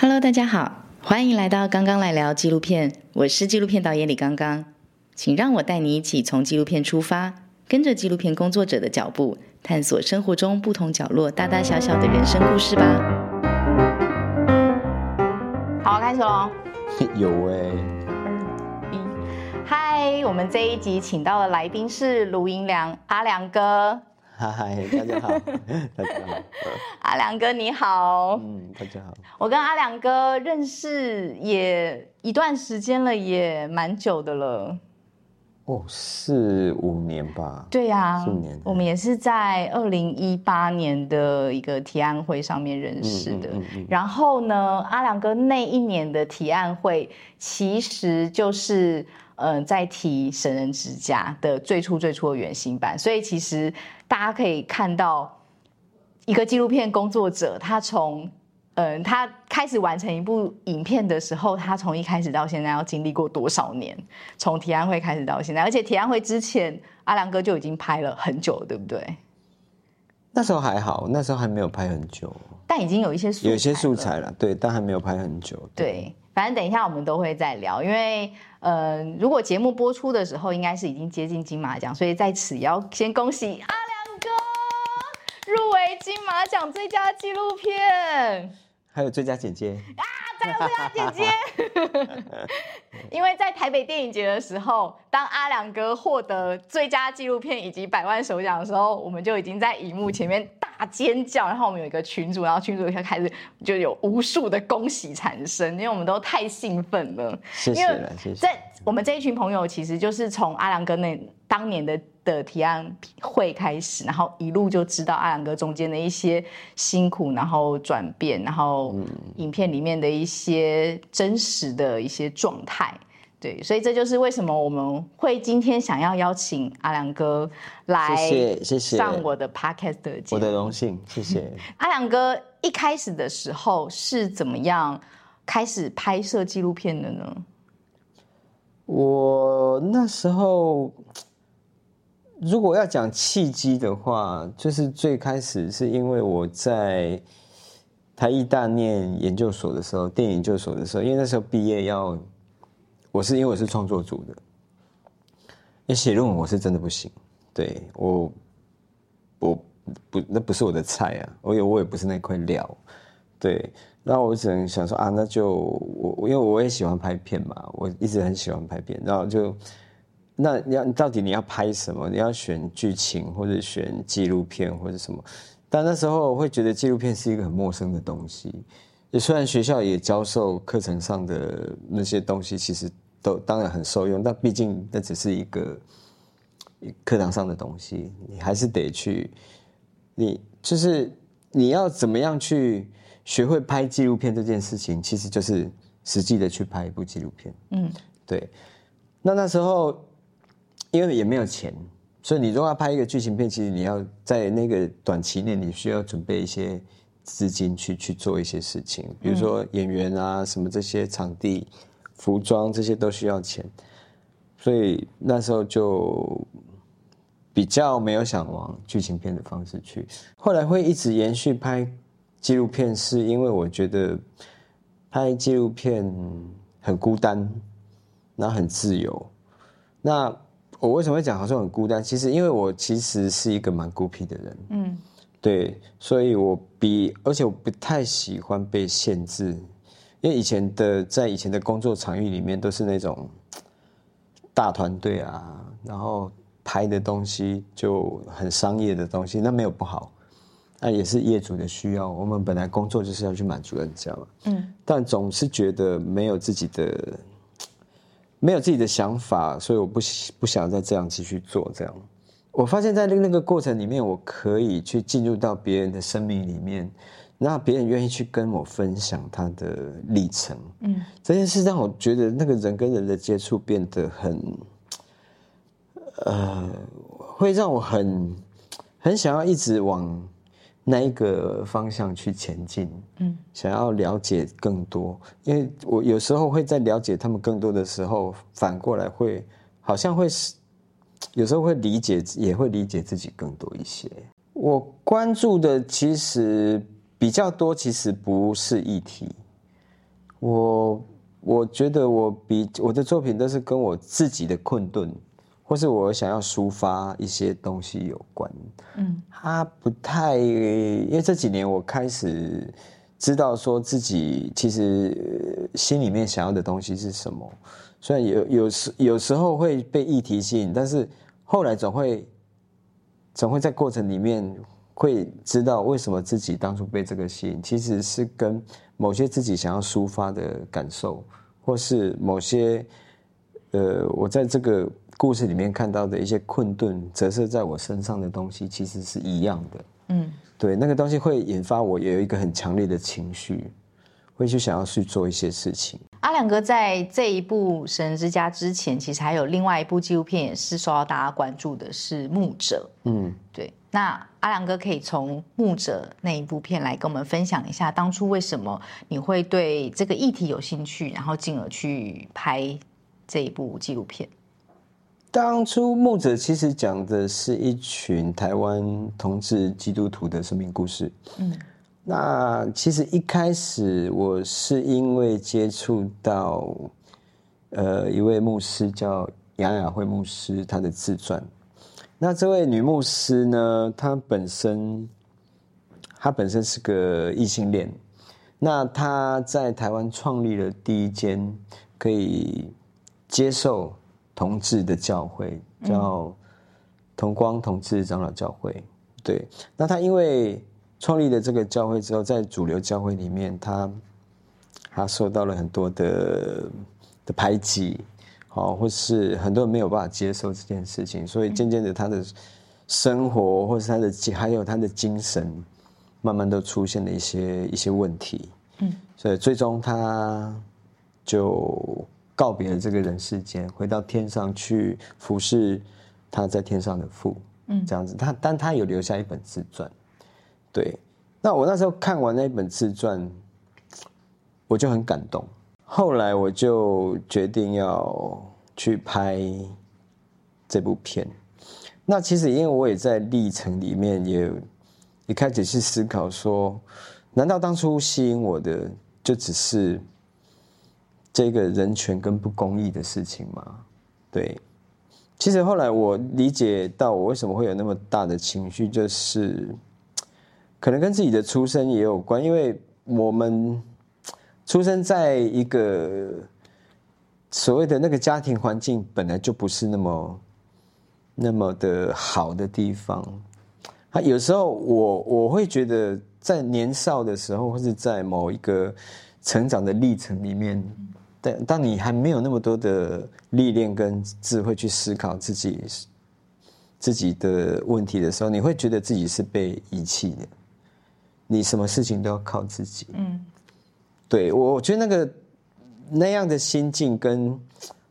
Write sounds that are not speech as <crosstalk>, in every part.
Hello，大家好，欢迎来到刚刚来聊纪录片，我是纪录片导演李刚刚，请让我带你一起从纪录片出发，跟着纪录片工作者的脚步，探索生活中不同角落大大小小的人生故事吧。好，开始喽。<laughs> 有哎、一，嗨，我们这一集请到的来宾是卢银良阿良哥，嗨，大家好，<laughs> 大家好，阿良哥你好。嗯，大家好，我跟阿良哥认识也一段时间了，也蛮久的了。哦，四五年吧，对呀、四年我们也是在二零一八年的一个提案会上面认识的。嗯嗯嗯嗯然后呢，阿良哥那一年的提案会其实就是呃在提神人之家的最初最初的原型版，所以其实大家可以看到一个纪录片工作者，他从嗯，他开始完成一部影片的时候，他从一开始到现在要经历过多少年？从提案会开始到现在，而且提案会之前，阿良哥就已经拍了很久了，对不对？那时候还好，那时候还没有拍很久，但已经有一些有一些素材了，对，但还没有拍很久，对，反正等一下我们都会再聊，因为呃，如果节目播出的时候，应该是已经接近金马奖，所以在此要先恭喜阿良哥入围金马奖最佳纪录片。还有最佳剪接，再有最佳姐姐，<laughs> 因为在台北电影节的时候，当阿良哥获得最佳纪录片以及百万首奖的时候，我们就已经在荧幕前面大尖叫，然后我们有一个群组，然后群组就开始就有无数的恭喜产生，因为我们都太兴奋了。谢谢谢谢。在我们这一群朋友，其实就是从阿良哥那当年的的提案会开始，然后一路就知道阿良哥中间的一些辛苦，然后转变，然后影片里面的一些真实的一些状态。对，所以这就是为什么我们会今天想要邀请阿良哥来谢谢谢谢上我的 podcast 的节目。我的荣幸，谢谢。<laughs> 阿良哥一开始的时候是怎么样开始拍摄纪录片的呢？我那时候，如果要讲契机的话，就是最开始是因为我在台艺大念研究所的时候，电影研究所的时候，因为那时候毕业要，我是因为我是创作组的，因为写论文我是真的不行，对我，我不那不是我的菜啊，我也我也不是那块料，对，那我只能想说啊，那就我因为我也喜欢拍片嘛，我一直很喜欢拍片，然后就那你要到底你要拍什么？你要选剧情或者选纪录片或者什么？但那时候我会觉得纪录片是一个很陌生的东西，也虽然学校也教授课程上的那些东西，其实都当然很受用，但毕竟那只是一个课堂上的东西，你还是得去，你就是你要怎么样去学会拍纪录片这件事情，其实就是实际的去拍一部纪录片。嗯，对。那那时候因为也没有钱，所以你如果要拍一个剧情片，其实你要在那个短期内，你需要准备一些资金去去做一些事情，比如说演员啊，什么这些场地、服装这些都需要钱，所以那时候就比较没有想往剧情片的方式去。后来会一直延续拍纪录片，是因为我觉得拍纪录片很孤单，然后很自由。那我为什么会讲好像很孤单？其实因为我其实是一个蛮孤僻的人，嗯对，所以我比而且我不太喜欢被限制，因为以前的在以前的工作场域里面都是那种大团队啊，然后拍的东西就很商业的东西，那没有不好，那也是业主的需要。我们本来工作就是要去满足人家嘛，嗯但总是觉得没有自己的没有自己的想法，所以我不喜不想再这样继续做。这样，我发现在那那个过程里面，我可以去进入到别人的生命里面，让别人愿意去跟我分享他的历程。嗯这件事让我觉得那个人跟人的接触变得很，呃，会让我很很想要一直往那一个方向去前进。嗯想要了解更多，因为我有时候会在了解他们更多的时候，反过来会好像会是有时候会理解，也会理解自己更多一些。我关注的其实比较多，其实不是议题，我我觉得我比我的作品都是跟我自己的困顿，或是我想要抒发一些东西有关。嗯，他不太，因为这几年我开始知道说自己其实心里面想要的东西是什么。虽然有有时有时候会被议题吸引，但是后来总会总会在过程里面会知道为什么自己当初被这个吸引，其实是跟某些自己想要抒发的感受，或是某些呃我在这个故事里面看到的一些困顿折射在我身上的东西，其实是一样的。嗯，对，那个东西会引发我有一个很强烈的情绪，会去想要去做一些事情。阿良哥在这一部《神之家》之前，其实还有另外一部纪录片也是受到大家关注的，是《牧者》。嗯，对。那阿良哥可以从《牧者》那一部片来跟我们分享一下，当初为什么你会对这个议题有兴趣，然后进而去拍这一部纪录片？当初《牧者》其实讲的是一群台湾同志基督徒的生命故事。嗯。那其实一开始我是因为接触到，呃，一位牧师叫杨雅慧牧师，他的自传。那这位女牧师呢，她本身，她本身是个异性恋。那她在台湾创立了第一间可以接受同志的教会，叫同光同志长老教会。对，那他因为。创立了这个教会之后，在主流教会里面，他他受到了很多的的排挤，好，或是很多人没有办法接受这件事情，所以渐渐的，他的生活或是他的还有他的精神，慢慢都出现了一些一些问题。嗯，所以最终他就告别了这个人世间，回到天上去服侍他在天上的父。嗯，这样子，他但他有留下一本自传。对，那我那时候看完那本自传，我就很感动。后来我就决定要去拍这部片。那其实因为我也在历程里面也一开始去思考说，难道当初吸引我的就只是这个人权跟不公义的事情吗？对，其实后来我理解到我为什么会有那么大的情绪，就是。<tsk> 可能跟自己的出身也有关，因为我们出生在一个所谓的那个家庭环境本来就不是那么那么的好的地方。他有时候我我会觉得，在年少的时候，或是在某一个成长的历程里面，但当你还没有那么多的历练跟智慧去思考自己自己的问题的时候，你会觉得自己是被遗弃的。你什么事情都要靠自己。嗯，对我，我觉得那个那样的心境，跟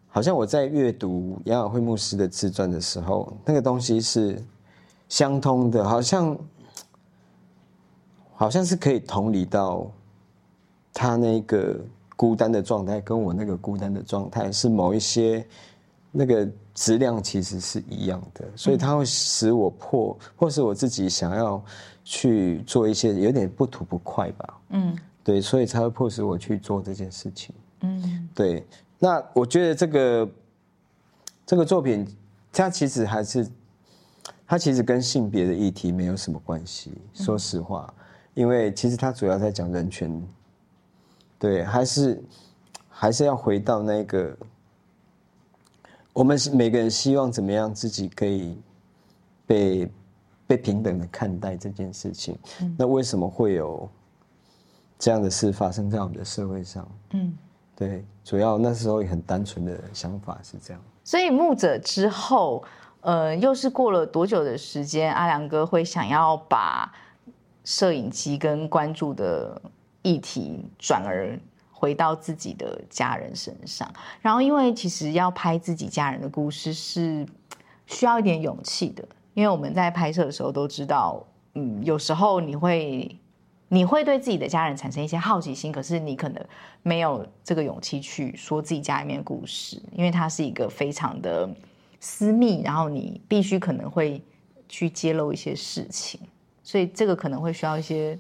好像我在阅读杨晓慧牧师的自传的时候，那个东西是相通的，好像好像是可以同理到他那个孤单的状态，跟我那个孤单的状态是某一些那个质量其实是一样的，所以它会使我破，或是我自己想要。去做一些有点不吐不快吧，嗯，对，所以才会迫使我去做这件事情，嗯，对。那我觉得这个这个作品，它其实还是它其实跟性别的议题没有什么关系。说实话，因为其实它主要在讲人权，对，还是还是要回到那个我们每个人希望怎么样自己可以被。被平等的看待这件事情，那为什么会有这样的事发生在我们的社会上？嗯，对，主要那时候也很单纯的想法是这样。所以牧者之后，呃，又是过了多久的时间？阿良哥会想要把摄影机跟关注的议题转而回到自己的家人身上。然后，因为其实要拍自己家人的故事是需要一点勇气的。因为我们在拍摄的时候都知道，嗯，有时候你会，你会对自己的家人产生一些好奇心，可是你可能没有这个勇气去说自己家里面的故事，因为它是一个非常的私密，然后你必须可能会去揭露一些事情，所以这个可能会需要一些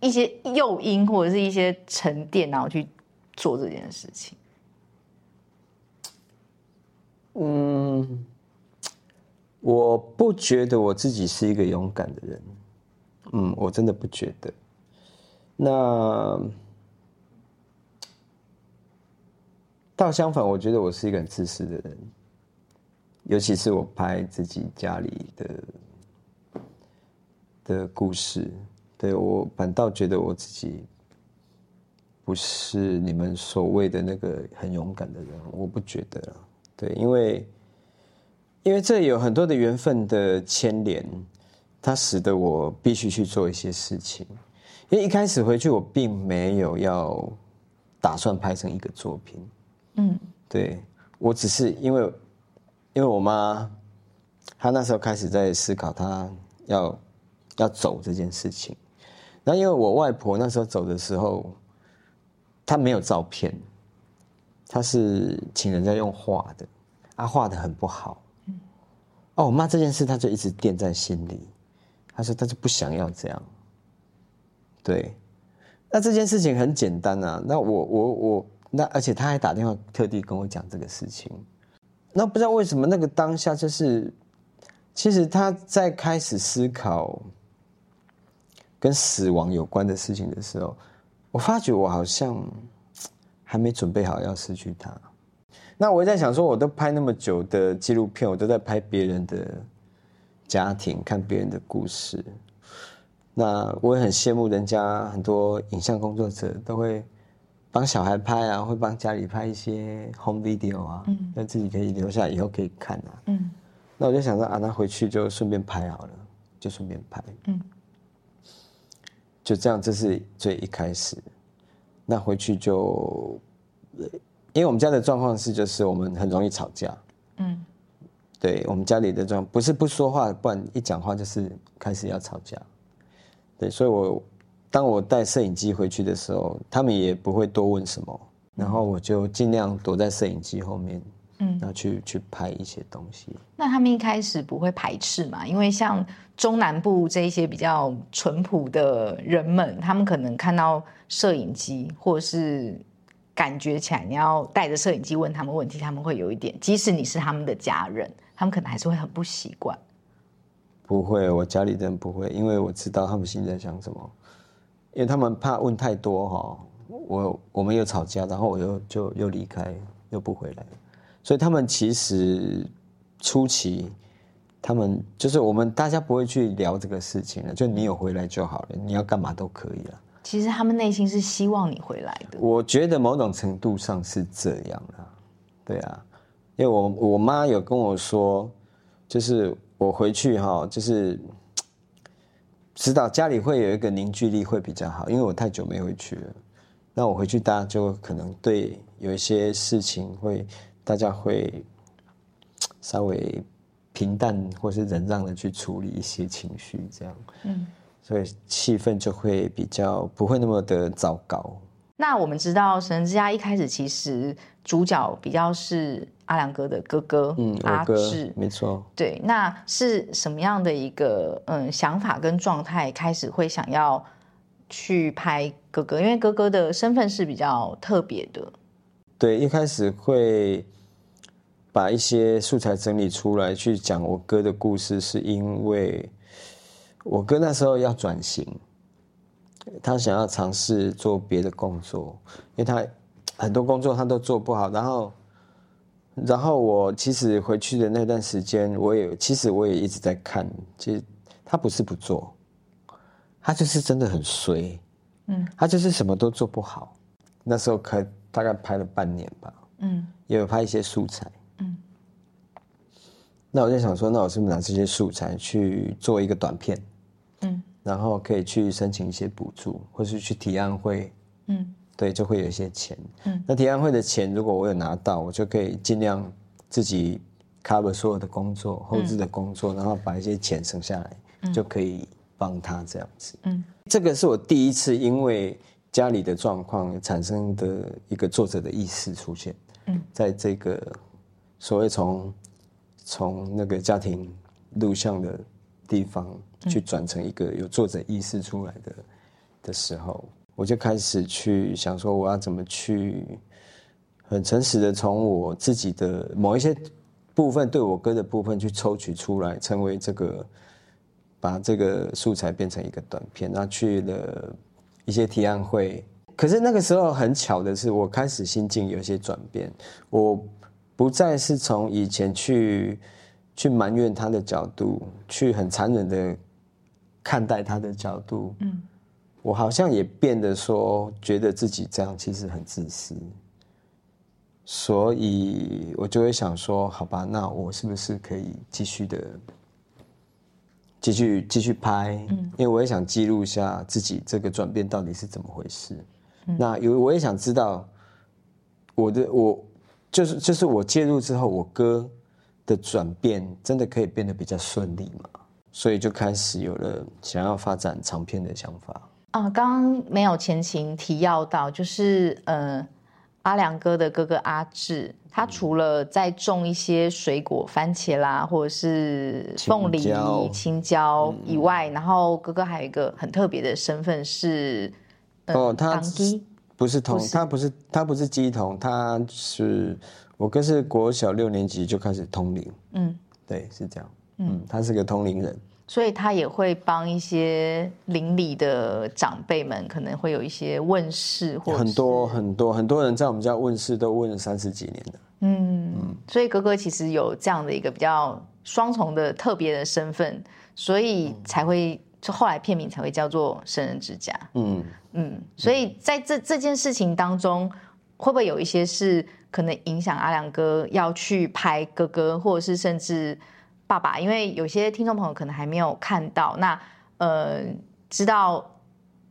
一些诱因或者是一些沉淀，然后去做这件事情？嗯，我不觉得我自己是一个勇敢的人，嗯，我真的不觉得。那倒相反，我觉得我是一个很自私的人，尤其是我拍自己家里的的故事，对我反倒觉得我自己不是你们所谓的那个很勇敢的人，我不觉得了。对，因为因为这有很多的缘分的牵连，它使得我必须去做一些事情。因为一开始回去，我并没有要打算拍成一个作品。嗯，对我只是因为因为我妈，她那时候开始在思考她要要走这件事情。那因为我外婆那时候走的时候，她没有照片。她是请人家用画的，他画的很不好。哦，我妈这件事，她就一直垫在心里。她说，她就不想要这样。对，那这件事情很简单啊。那我我我，那而且他还打电话特地跟我讲这个事情。那不知道为什么那个当下就是，其实他在开始思考跟死亡有关的事情的时候，我发觉我好像。还没准备好要失去他，那我在想说，我都拍那么久的纪录片，我都在拍别人的家庭，看别人的故事。那我也很羡慕人家很多影像工作者都会帮小孩拍啊，会帮家里拍一些 home video 啊，嗯，那自己可以留下以后可以看啊，嗯。那我就想说啊，那回去就顺便拍好了，就顺便拍，嗯，就这样，这是最一开始。那回去就，因为我们家的状况是，就是我们很容易吵架。嗯，对我们家里的状不是不说话，不然一讲话就是开始要吵架。对，所以我当我带摄影机回去的时候，他们也不会多问什么，然后我就尽量躲在摄影机后面，嗯，然后去去拍一些东西。那他们一开始不会排斥嘛？因为像中南部这一些比较淳朴的人们，他们可能看到。摄影机，或是感觉起来你要带着摄影机问他们问题，他们会有一点。即使你是他们的家人，他们可能还是会很不习惯。不会，我家里人不会，因为我知道他们心里在想什么。因为他们怕问太多哈，我我们又吵架，然后我又就又离开，又不回来，所以他们其实初期，他们就是我们大家不会去聊这个事情了，就你有回来就好了，你要干嘛都可以了。其实他们内心是希望你回来的。我觉得某种程度上是这样啊，对啊，因为我我妈有跟我说，就是我回去哈，就是知道家里会有一个凝聚力会比较好，因为我太久没回去了。那我回去，大家就可能对有一些事情会，大家会稍微平淡或是忍让的去处理一些情绪，这样。嗯。所以气氛就会比较不会那么的糟糕。那我们知道《神之家》一开始其实主角比较是阿良哥的哥哥，嗯，阿志，没错。对，那是什么样的一个嗯想法跟状态，开始会想要去拍哥哥？因为哥哥的身份是比较特别的。对，一开始会把一些素材整理出来去讲我哥的故事，是因为。我哥那时候要转型，他想要尝试做别的工作，因为他很多工作他都做不好。然后，然后我其实回去的那段时间，我也其实我也一直在看。其实他不是不做，他就是真的很衰，嗯，他就是什么都做不好。那时候可大概拍了半年吧，嗯，也有拍一些素材，嗯。那我就想说，那我是不是拿这些素材去做一个短片？嗯，然后可以去申请一些补助，或是去提案会，嗯，对，就会有一些钱。嗯，那提案会的钱，如果我有拿到，我就可以尽量自己 cover 所有的工作、后置的工作，然后把一些钱省下来，就可以帮他这样子。嗯，这个是我第一次因为家里的状况产生的一个作者的意识出现。嗯，在这个所谓从从那个家庭录像的地方。去转成一个有作者意识出来的的时候，我就开始去想说，我要怎么去很诚实的从我自己的某一些部分对我哥的部分去抽取出来，成为这个把这个素材变成一个短片，那去了一些提案会。可是那个时候很巧的是，我开始心境有一些转变，我不再是从以前去去埋怨他的角度，去很残忍的看待他的角度，嗯，我好像也变得说，觉得自己这样其实很自私，所以我就会想说，好吧，那我是不是可以继续的继续继续拍？嗯，因为我也想记录一下自己这个转变到底是怎么回事。那有我也想知道，我的我就是就是我介入之后，我哥的转变真的可以变得比较顺利嘛？所以就开始有了想要发展长片的想法。啊，刚刚没有前情提要到，就是呃，阿良哥的哥哥阿志，他除了在种一些水果，番茄啦，或者是凤梨、青椒以外，然后哥哥还有一个很特别的身份是。哦，他不是童，他不是他不是鸡童，他是我哥是国小六年级就开始通灵，嗯，对，是这样，嗯，他是个通灵人，所以他也会帮一些邻里的长辈们，可能会有一些问事，或很多很多很多人在我们家问事都问了三十几年了，嗯嗯，所以哥哥其实有这样的一个比较双重的特别的身份，所以才会。就后来片名才会叫做《生人之家》。嗯嗯，所以在这这件事情当中，会不会有一些是可能影响阿良哥要去拍哥哥，或者是甚至爸爸？因为有些听众朋友可能还没有看到，那呃，知道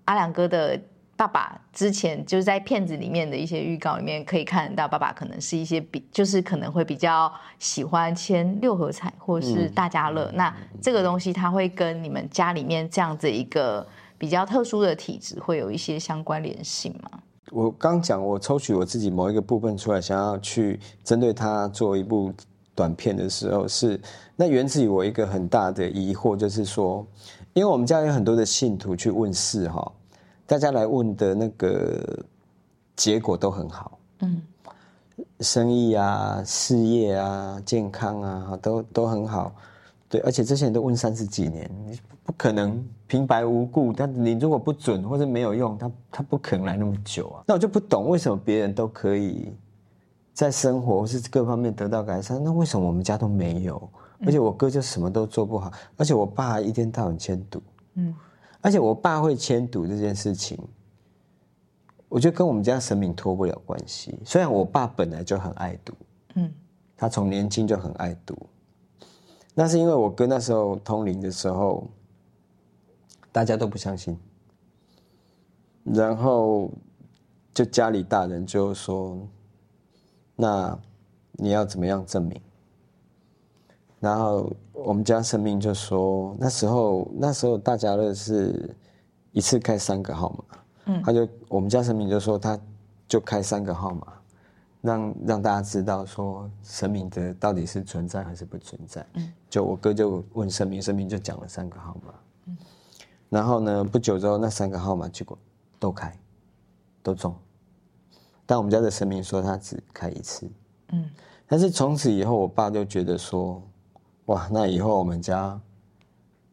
阿良哥的。爸爸之前就是在片子里面的一些预告里面可以看到，爸爸可能是一些比就是可能会比较喜欢签六合彩或者是大家乐。那这个东西它会跟你们家里面这样子一个比较特殊的体质会有一些相关联性吗？我刚讲我抽取我自己某一个部分出来，想要去针对它做一部短片的时候，是那源自于我一个很大的疑惑，就是说，因为我们家有很多的信徒去问事哈。大家来问的那个结果都很好，嗯，生意啊、事业啊、健康啊，都都很好，对，而且这些人都问三十几年，你不可能平白无故，但你如果不准或者没有用，他他不可能来那么久啊。那我就不懂为什么别人都可以在生活或是各方面得到改善，那为什么我们家都没有？而且我哥就什么都做不好，而且我爸一天到晚迁赌，嗯。而且我爸会迁赌这件事情，我觉得跟我们家神明脱不了关系。虽然我爸本来就很爱赌，嗯，他从年轻就很爱赌，那是因为我哥那时候通灵的时候，大家都不相信，然后就家里大人就说：“那你要怎么样证明？”然后我们家神明就说，那时候那时候大家乐是一次开三个号码，嗯，他就我们家神明就说，他就开三个号码，让让大家知道说神明的到底是存在还是不存在。嗯，就我哥就问神明，神明就讲了三个号码，嗯，然后呢不久之后那三个号码结果都开，都中，但我们家的神明说他只开一次，嗯，但是从此以后我爸就觉得说。哇，那以后我们家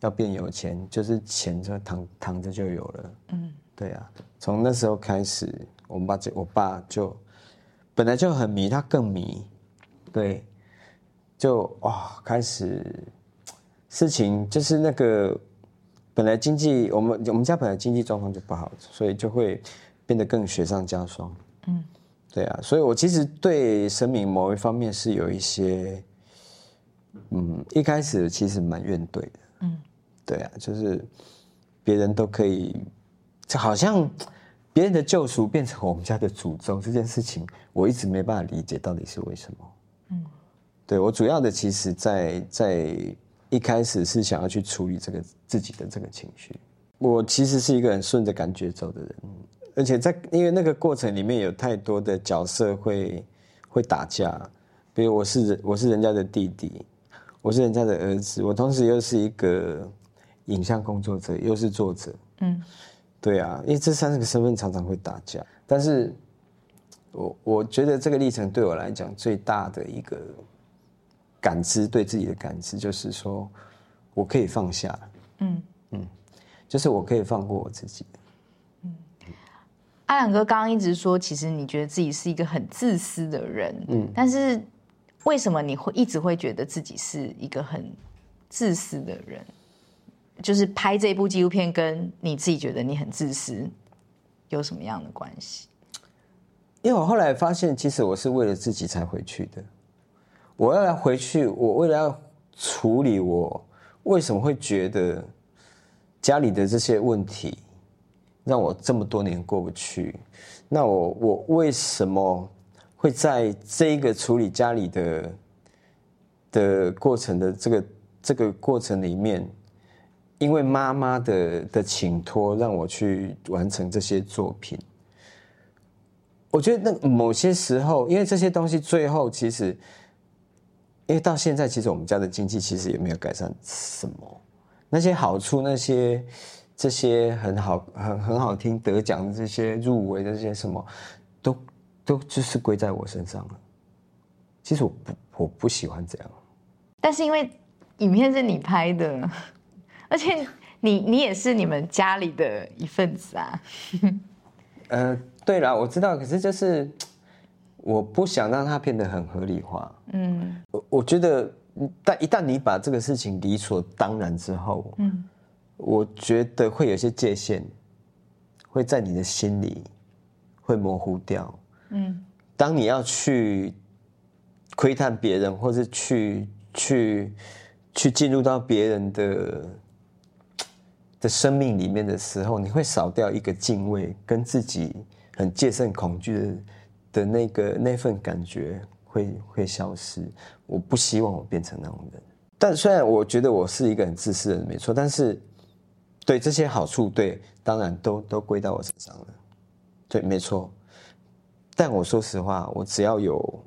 要变有钱，就是钱就躺躺着就有了。嗯，对啊，从那时候开始，我爸就我爸就本来就很迷，他更迷。对，就哇，开始事情就是那个本来经济，我们我们家本来经济状况就不好，所以就会变得更雪上加霜。嗯，对啊，所以我其实对神明某一方面是有一些。嗯，一开始其实蛮怨怼的。嗯，对啊，就是别人都可以，就好像别人的救赎变成我们家的诅咒这件事情，我一直没办法理解到底是为什么。嗯，对我主要的其实，在在一开始是想要去处理这个自己的这个情绪。我其实是一个很顺着感觉走的人，而且在因为那个过程里面有太多的角色会会打架，比如我是人，我是人家的弟弟。我是人家的儿子，我同时又是一个影像工作者，又是作者。嗯，对啊，因为这三个身份常常会打架，但是我我觉得这个历程对我来讲最大的一个感知，对自己的感知就是说我可以放下，嗯嗯，就是我可以放过我自己。阿良哥刚刚一直说，其实你觉得自己是一个很自私的人，嗯，但是为什么你会一直会觉得自己是一个很自私的人？就是拍这部纪录片，跟你自己觉得你很自私有什么样的关系？因为我后来发现，其实我是为了自己才回去的。我要来回去，我为了要处理我为什么会觉得家里的这些问题让我这么多年过不去。那我我为什么会在这一个处理家里的的过程的这个这个过程里面？因为妈妈的的请托，让我去完成这些作品。我觉得那某些时候，因为这些东西最后其实，因为到现在，其实我们家的经济其实也没有改善什么。那些好处，那些这些很好、很很好听、得奖的这些入围的这些什么，都都就是归在我身上了。其实我不我不喜欢这样，但是因为影片是你拍的。<laughs> 而且你你也是你们家里的一份子啊。<laughs> 呃，对了，我知道，可是就是我不想让它变得很合理化。嗯，我我觉得，但一旦你把这个事情理所当然之后，嗯，我觉得会有些界限会在你的心里会模糊掉。嗯，当你要去窥探别人，或是去去去进入到别人的。的生命里面的时候，你会少掉一个敬畏，跟自己很戒慎恐惧的的那个那份感觉会会消失。我不希望我变成那种人。但虽然我觉得我是一个很自私的人，没错，但是对这些好处，对当然都都归到我身上了。对，没错。但我说实话，我只要有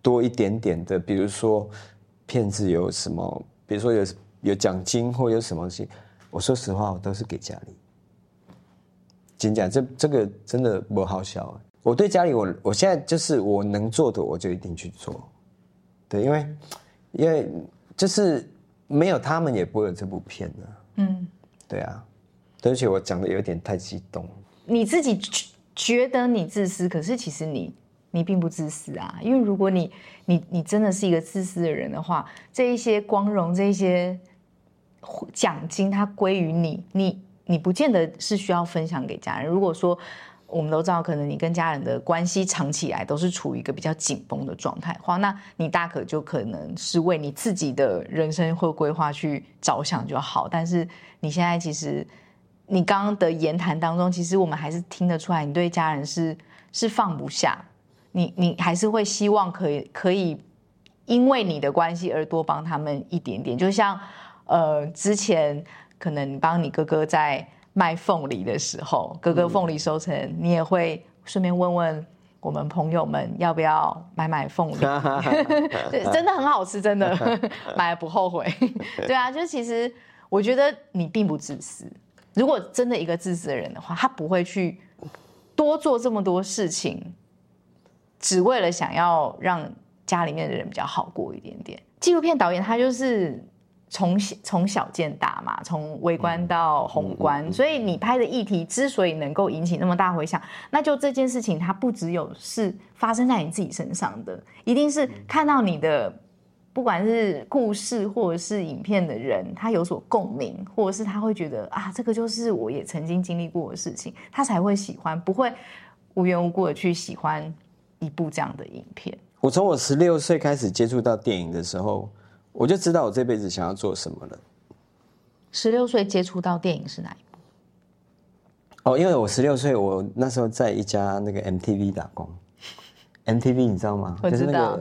多一点点的，比如说骗子有什么，比如说有有奖金或有什么东西。我说实话，我都是给家里。真讲，这这个真的不好笑。我对家里，我我现在就是我能做的，我就一定去做。对，因为因为就是没有他们，也不会有这部片的。嗯，对啊。而且我讲的有点太激动。你自己觉得你自私，可是其实你你并不自私啊。因为如果你你你真的是一个自私的人的话，这一些光荣，这一些。奖金它归于你，你你不见得是需要分享给家人。如果说我们都知道，可能你跟家人的关系长期以来都是处于一个比较紧绷的状态，话那你大可就可能是为你自己的人生或规划去着想就好。但是你现在其实，你刚刚的言谈当中，其实我们还是听得出来，你对家人是是放不下，你你还是会希望可以可以因为你的关系而多帮他们一点点，就像。呃，之前可能帮你哥哥在卖凤梨的时候，哥哥凤梨收成，你也会顺便问问我们朋友们要不要买买凤梨，对，<laughs> 真的很好吃，真的 <laughs> 买了不后悔。对啊，就其实我觉得你并不自私。如果真的一个自私的人的话，他不会去多做这么多事情，只为了想要让家里面的人比较好过一点点。纪录片导演他就是。从从小见大嘛，从微观到宏观，所以你拍的议题之所以能够引起那么大回响，那就这件事情它不只有是发生在你自己身上的，一定是看到你的不管是故事或者是影片的人，他有所共鸣，或者是他会觉得啊，这个就是我也曾经经历过的事情，他才会喜欢，不会无缘无故的去喜欢一部这样的影片。我从我十六岁开始接触到电影的时候。我就知道我这辈子想要做什么了。十六岁接触到电影是哪一部？哦，因为我十六岁，我那时候在一家那个 MTV 打工。MTV 你知道吗？我知道。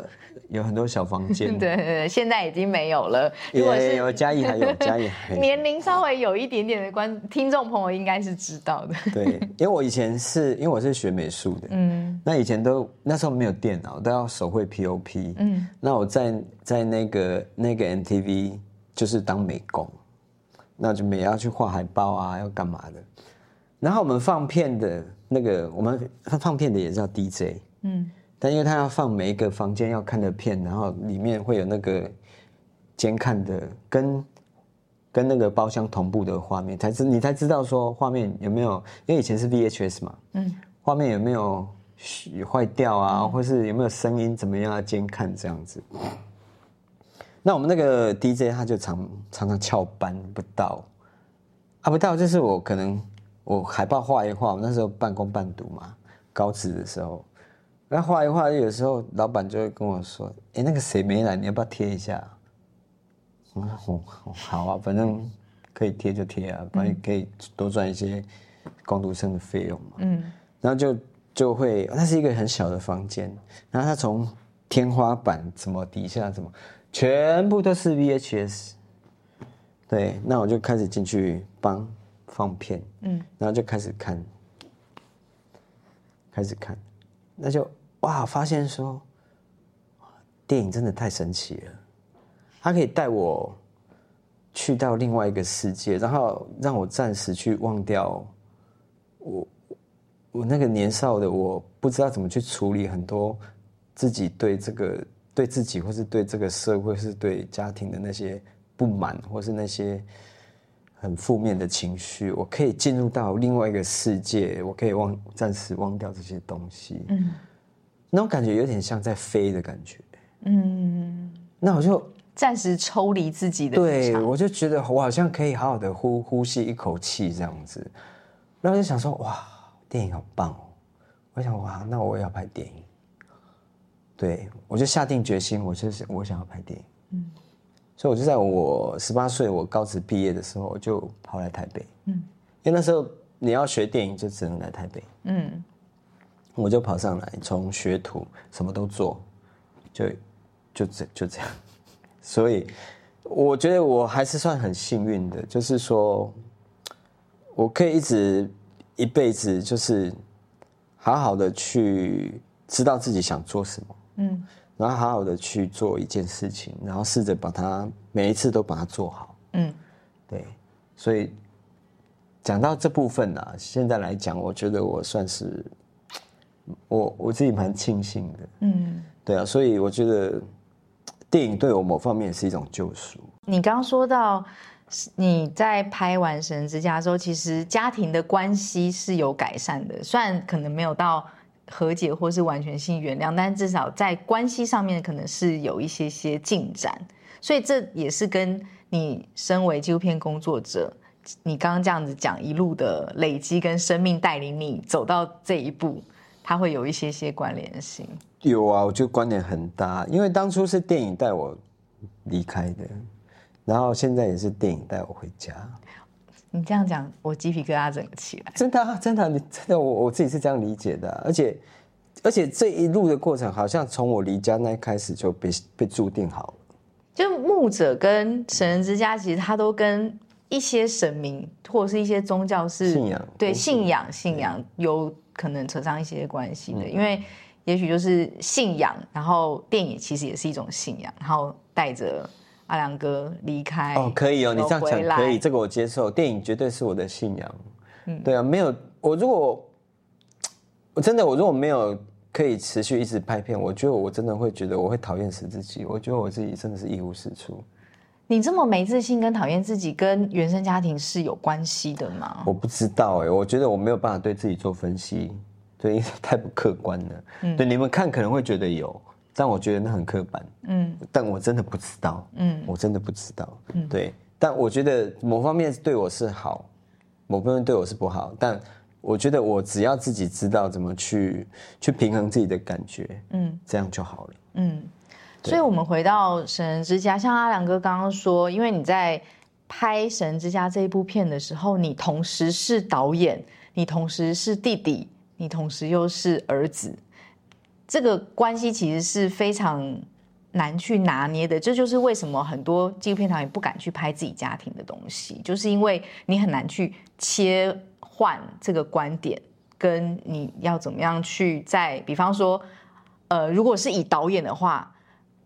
有很多小房间，对 <laughs> 对对，现在已经没有了。有有嘉义还有 <laughs> 嘉义，年龄稍微有一点点的观听众朋友应该是知道的。<laughs> 对，因为我以前是因为我是学美术的，嗯，那以前都那时候没有电脑，都要手绘 POP，嗯，那我在在那个那个 MTV 就是当美工，那就每要去画海报啊，要干嘛的。然后我们放片的那个，我们放片的也叫 DJ，嗯，但因为他要放每一个房间要看的片，然后里面会有那个监看的跟跟那个包厢同步的画面，才知你才知道说画面有没有，因为以前是 VHS 嘛，嗯，画面有没有坏掉啊，或是有没有声音怎么样啊，监看这样子。那我们那个 DJ 他就常常常翘班不到，啊不到就是我可能我海报画一画，我那时候半工半读嘛，高职的时候，那画一画，有时候老板就会跟我说：“哎，那个谁没来，你要不要贴一下？”我说：“好啊，反正可以贴就贴啊，反正可以多赚一些工读生的费用嘛。”嗯，然后就就会，那是一个很小的房间，然后他从天花板怎么底下怎么。全部都是 VHS，对，那我就开始进去帮放片，嗯，然后就开始看，开始看，那就哇，发现说，电影真的太神奇了，它可以带我去到另外一个世界，然后让我暂时去忘掉我我那个年少的我不知道怎么去处理很多自己对这个。对自己，或是对这个社会，是对家庭的那些不满，或是那些很负面的情绪，我可以进入到另外一个世界，我可以忘暂时忘掉这些东西。嗯，那种感觉有点像在飞的感觉。嗯，那我就暂时抽离自己的。对，我就觉得我好像可以好好的呼呼吸一口气这样子。然后就想说，哇，电影好棒哦！我想，哇，那我也要拍电影。对，我就下定决心，我就是我想要拍电影。嗯，所以我就在我十八岁，我高职毕业的时候，我就跑来台北。嗯，因为那时候你要学电影，就只能来台北。嗯，我就跑上来，从学徒什么都做，就就这就这样。<laughs> 所以我觉得我还是算很幸运的，就是说我可以一直一辈子，就是好好的去知道自己想做什么。嗯，然后好好的去做一件事情，然后试着把它每一次都把它做好。嗯，对，所以讲到这部分呢，现在来讲，我觉得我算是我我自己蛮庆幸的。嗯，对啊，所以我觉得电影对我某方面是一种救赎。你刚刚说到你在拍完《神之家》之后，其实家庭的关系是有改善的，虽然可能没有到。和解或是完全性原谅，但至少在关系上面可能是有一些些进展，所以这也是跟你身为纪录片工作者，你刚刚这样子讲一路的累积跟生命带领你走到这一步，它会有一些些关联性。有啊，我觉得关联很大，因为当初是电影带我离开的，然后现在也是电影带我回家。你这样讲，我鸡皮疙瘩整个起来。真的啊，真的，你真的，我我自己是这样理解的。而且，而且这一路的过程，好像从我离家那开始就被被注定好了。就牧者跟神人之家，其实他都跟一些神明或者是一些宗教是信仰，对信仰信仰有可能扯上一些关系的。因为也许就是信仰，然后电影其实也是一种信仰，然后带着。阿良哥离开哦，可以哦，你这样讲可以，这个我接受。电影绝对是我的信仰，嗯，对啊，没有我如果我真的我如果没有可以持续一直拍片，我觉得我真的会觉得我会讨厌死自己。我觉得我自己真的是一无是处。你这么没自信跟讨厌自己，跟原生家庭是有关系的吗？我不知道哎，我觉得我没有办法对自己做分析，对，因为太不客观了。嗯，对，你们看可能会觉得有。但我觉得那很刻板，嗯，但我真的不知道，嗯，我真的不知道，嗯，对，但我觉得某方面对我是好，某方面对我是不好，但我觉得我只要自己知道怎么去去平衡自己的感觉，嗯，这样就好了，嗯，所以我们回到《神人之家》，像阿良哥刚刚说，因为你在拍《神人之家》这一部片的时候，你同时是导演，你同时是弟弟，你同时又是儿子。这个关系其实是非常难去拿捏的，这就是为什么很多纪录片导演不敢去拍自己家庭的东西，就是因为你很难去切换这个观点，跟你要怎么样去在，比方说，呃，如果是以导演的话，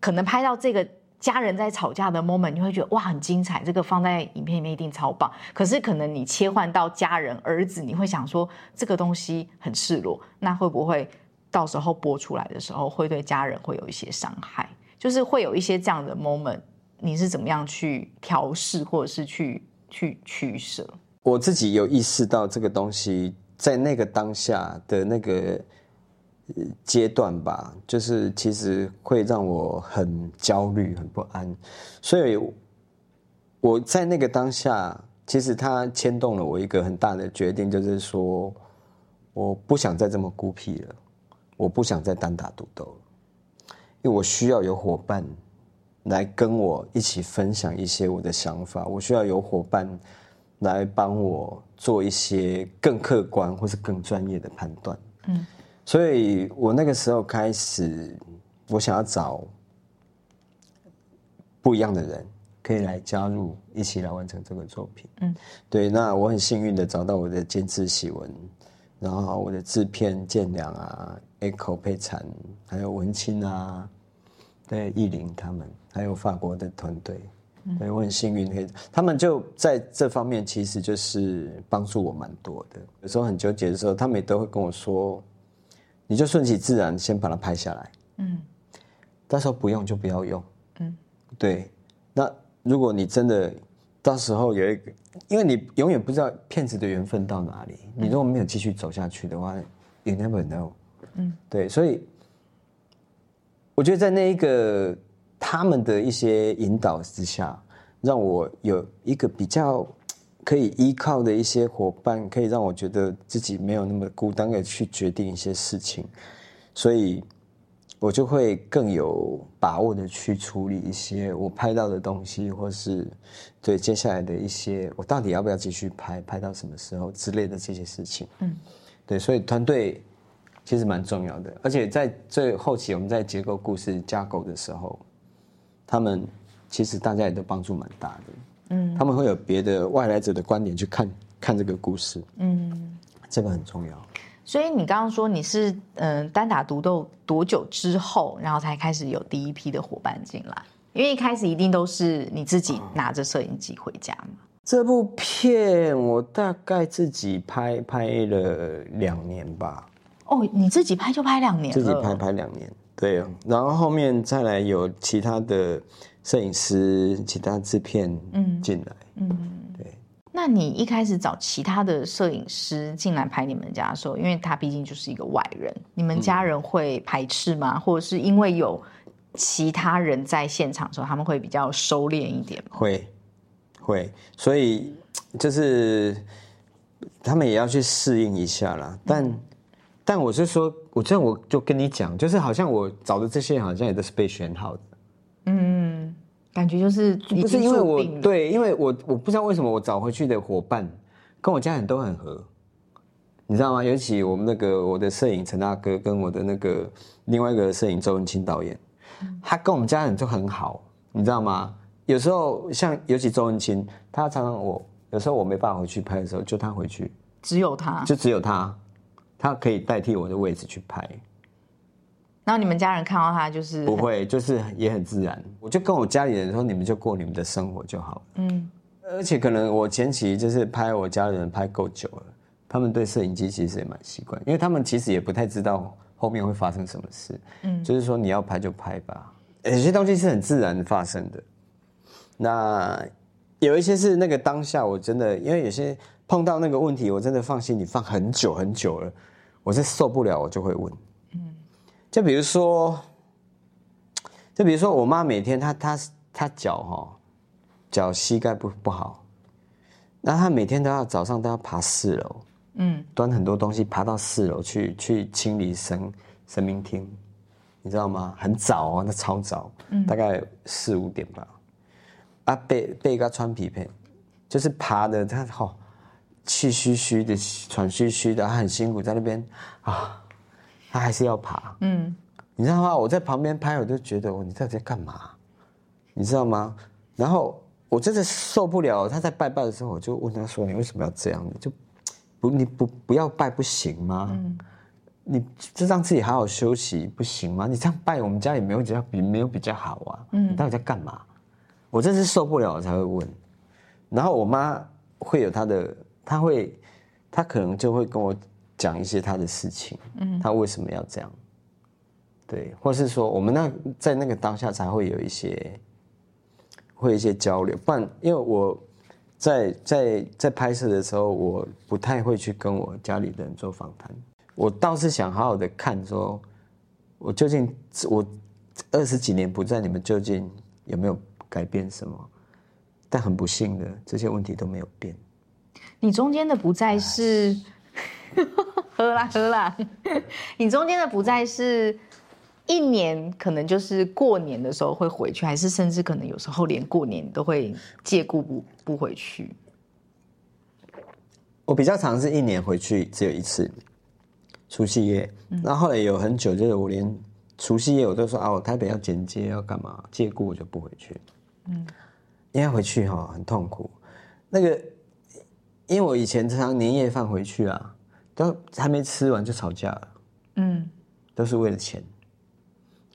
可能拍到这个家人在吵架的 moment，你会觉得哇很精彩，这个放在影片里面一定超棒。可是可能你切换到家人儿子，你会想说这个东西很赤裸，那会不会到时候播出来的时候会对家人会有一些伤害？就是会有一些这样的 moment，你是怎么样去调试或者是去去取舍？我自己有意识到这个东西在那个当下的那个。阶段吧，就是其实会让我很焦虑、很不安，所以我在那个当下，其实他牵动了我一个很大的决定，就是说我不想再这么孤僻了，我不想再单打独斗了，因为我需要有伙伴来跟我一起分享一些我的想法，我需要有伙伴来帮我做一些更客观或是更专业的判断。嗯。所以我那个时候开始，我想要找不一样的人，可以来加入，一起来完成这个作品。嗯，对。那我很幸运的找到我的监制喜文，然后我的制片建良啊，Echo 配产，还有文清啊，对，艺林他们，还有法国的团队，对我很幸运，可以，他们就在这方面其实就是帮助我蛮多的。有时候很纠结的时候，他们也都会跟我说。你就顺其自然，先把它拍下来。嗯，到时候不用就不要用。嗯，对。那如果你真的到时候有一个，因为你永远不知道骗子的缘分到哪里。你如果没有继续走下去的话，you never know。嗯，对。所以我觉得在那一个他们的一些引导之下，让我有一个比较。可以依靠的一些伙伴，可以让我觉得自己没有那么孤单的去决定一些事情，所以我就会更有把握的去处理一些我拍到的东西，或是对接下来的一些我到底要不要继续拍，拍到什么时候之类的这些事情。嗯，对，所以团队其实蛮重要的，而且在最后期我们在结构故事架构的时候，他们其实大家也都帮助蛮大的。嗯，他们会有别的外来者的观点去看看这个故事，嗯，这个很重要。所以你刚刚说你是嗯单打独斗多久之后，然后才开始有第一批的伙伴进来？因为一开始一定都是你自己拿着摄影机回家嘛。这部片我大概自己拍拍了两年吧。哦，你自己拍就拍两年？自己拍拍两年，对。然后后面再来有其他的。摄影师、其他制片嗯进来，嗯，对。那你一开始找其他的摄影师进来拍你们家的时候，因为他毕竟就是一个外人，你们家人会排斥吗？或者是因为有其他人在现场的时候，他们会比较收敛一点？会，会。所以就是他们也要去适应一下啦。但但我是说，我这样我就跟你讲，就是好像我找的这些好像也都是被选好的。嗯，感觉就是不是因为我对，因为我我不知道为什么我找回去的伙伴跟我家人都很合，你知道吗？尤其我们那个我的摄影陈大哥跟我的那个另外一个摄影周文清导演，他跟我们家人就很好，你知道吗？有时候像尤其周文清，他常常我有时候我没办法回去拍的时候，就他回去，只有他，就只有他，他可以代替我的位置去拍。然后你们家人看到他就是不会，就是也很自然。我就跟我家里人说，你们就过你们的生活就好了。嗯，而且可能我前期就是拍我家人拍够久了，他们对摄影机其实也蛮习惯，因为他们其实也不太知道后面会发生什么事。嗯，就是说你要拍就拍吧，有些东西是很自然发生的。那有一些是那个当下我真的，因为有些碰到那个问题，我真的放心里放很久很久了，我是受不了，我就会问。就比如说，就比如说，我妈每天她她她脚哈，脚膝盖不不好，那她每天都要早上都要爬四楼，嗯，端很多东西爬到四楼去去清理神神明厅，你知道吗？很早哦，那超早，大概四五点吧，啊背背一个穿皮配，就是爬的她好气吁吁的喘吁吁的，她很辛苦在那边啊。他还是要爬，嗯，你知道吗？我在旁边拍，我就觉得，你到底在干嘛？你知道吗？然后我真的受不了。他在拜拜的时候，我就问他说：“你为什么要这样？就不你不不要拜不行吗？”嗯，你就让自己好好休息不行吗？你这样拜我们家也没有比较比没有比较好啊，嗯，你到底在干嘛？我真是受不了我才会问，然后我妈会有她的，她会，她可能就会跟我讲一些他的事情，嗯，他为什么要这样？对，或是说我们那在那个当下才会有一些，会有一些交流，不然因为我在在在拍摄的时候，我不太会去跟我家里的人做访谈。我倒是想好好的看，说我究竟我二十几年不在，你们究竟有没有改变什么？但很不幸的，这些问题都没有变。你中间的不在是，喝 <laughs> 啦喝啦，<laughs> 你中间的不在是一年，可能就是过年的时候会回去，还是甚至可能有时候连过年都会借故不不回去？我比较长是一年回去只有一次。除夕夜，那后来有很久，就是我连除夕夜我都说啊，我台北要剪接要干嘛，借故我就不回去。嗯，因为回去哈很痛苦。那个，因为我以前常年夜饭回去啊，都还没吃完就吵架了。嗯，都是为了钱，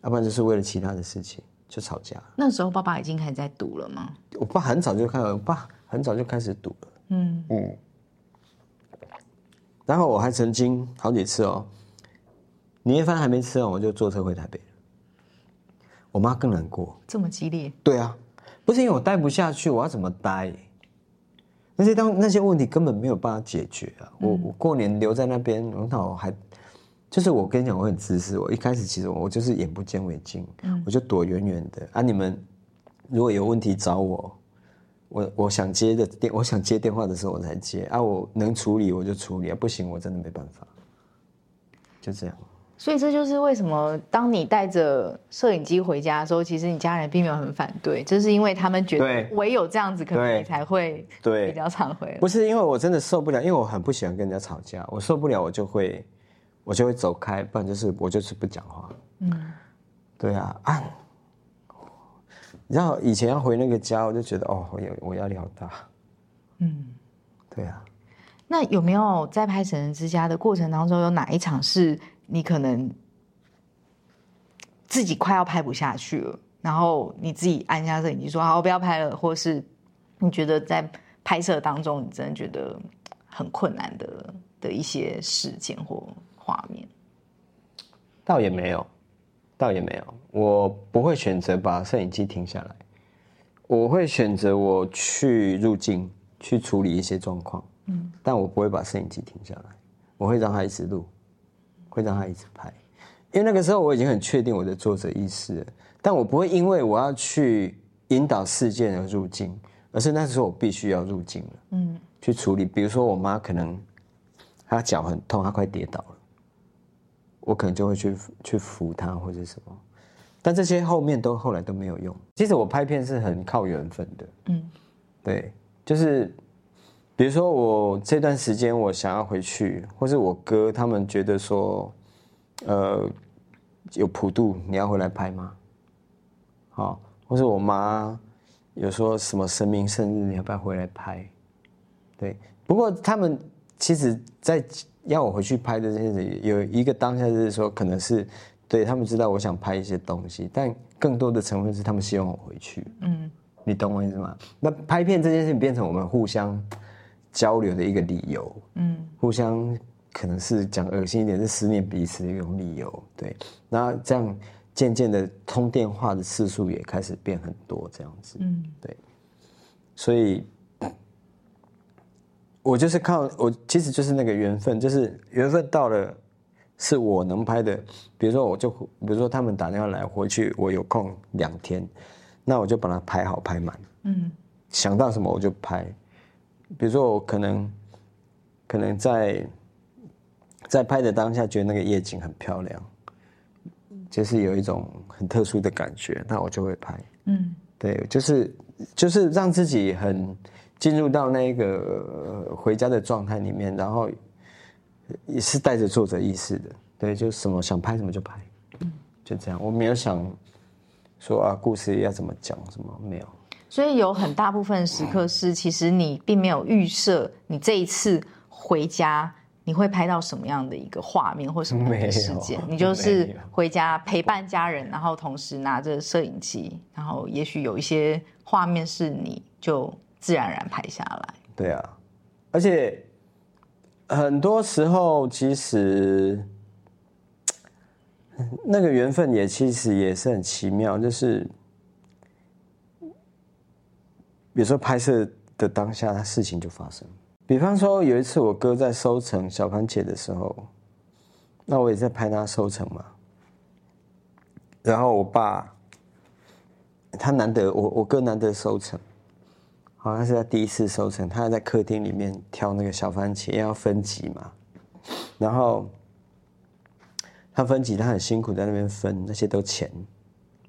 要不然就是为了其他的事情就吵架。那时候爸爸已经开始在赌了吗？我爸很早就开始，我爸很早就开始赌了。嗯嗯。然后我还曾经好几次哦，年夜饭还没吃完，我就坐车回台北我妈更难过，这么激烈？对啊，不是因为我待不下去，我要怎么待？那些当那些问题根本没有办法解决啊！我我过年留在那边，那我还就是我跟你讲，我很自私。我一开始其实我就是眼不见为净，我就躲远远的啊。你们如果有问题找我。我我想接的电，我想接电话的时候我才接啊，我能处理我就处理啊，不行我真的没办法，就这样。所以这就是为什么当你带着摄影机回家的时候，其实你家人并没有很反对，就是因为他们觉得唯有这样子，可能你才会对比较常回。不是因为我真的受不了，因为我很不喜欢跟人家吵架，我受不了我就会我就会走开，不然就是我就是不讲话。嗯，对啊啊。你知道以前要回那个家，我就觉得哦，我有我压力好大。嗯，对啊。那有没有在拍《神人之家》的过程当中，有哪一场是你可能自己快要拍不下去了，然后你自己按下摄影机说“好，我不要拍了”，或是你觉得在拍摄当中你真的觉得很困难的的一些事件或画面？倒也没有。倒也没有，我不会选择把摄影机停下来，我会选择我去入境去处理一些状况，嗯，但我不会把摄影机停下来，我会让它一直录，会让他一直拍，因为那个时候我已经很确定我的作者意识了，但我不会因为我要去引导事件而入境，而是那时候我必须要入境了，嗯，去处理，比如说我妈可能她脚很痛，她快跌倒了。我可能就会去去扶她或者什么，但这些后面都后来都没有用。其实我拍片是很靠缘分的，嗯，对，就是比如说我这段时间我想要回去，或是我哥他们觉得说，呃，有普渡你要回来拍吗？好，或是我妈有说什么神明生日你要不要回来拍？对，不过他们其实，在。要我回去拍的这些人，有一个当下就是说，可能是对他们知道我想拍一些东西，但更多的成分是他们希望我回去。嗯，你懂我意思吗？那拍片这件事情变成我们互相交流的一个理由。嗯，互相可能是讲恶心一点，是思念彼此的一种理由。对，那这样渐渐的通电话的次数也开始变很多，这样子。嗯，对，所以。我就是靠我，其实就是那个缘分，就是缘分到了，是我能拍的。比如说，我就比如说他们打电话来，回去我有空两天，那我就把它拍好拍满。嗯，想到什么我就拍。比如说我可能可能在在拍的当下，觉得那个夜景很漂亮，就是有一种很特殊的感觉，那我就会拍。嗯，对，就是就是让自己很。进入到那个回家的状态里面，然后也是带着作者意识的，对，就什么想拍什么就拍，就这样。我没有想说啊，故事要怎么讲，什么没有。所以有很大部分时刻是，其实你并没有预设你这一次回家。你会拍到什么样的一个画面或什么样的事件没？有你就是 <laughs> 回家陪伴家人，然后同时拿着摄影机，然后也许有一些画面是你就自然而然拍下来。对啊，而且很多时候其实那个缘分也其实也是很奇妙，就是有时候拍摄的当下，它事情就发生。比方说有一次我哥在收成小番茄的时候，那我也在拍他收成嘛，然后我爸他难得我我哥难得收成。好像是他第一次收成，他还在客厅里面挑那个小番茄，要分级嘛。然后他分级，他很辛苦在那边分，那些都钱，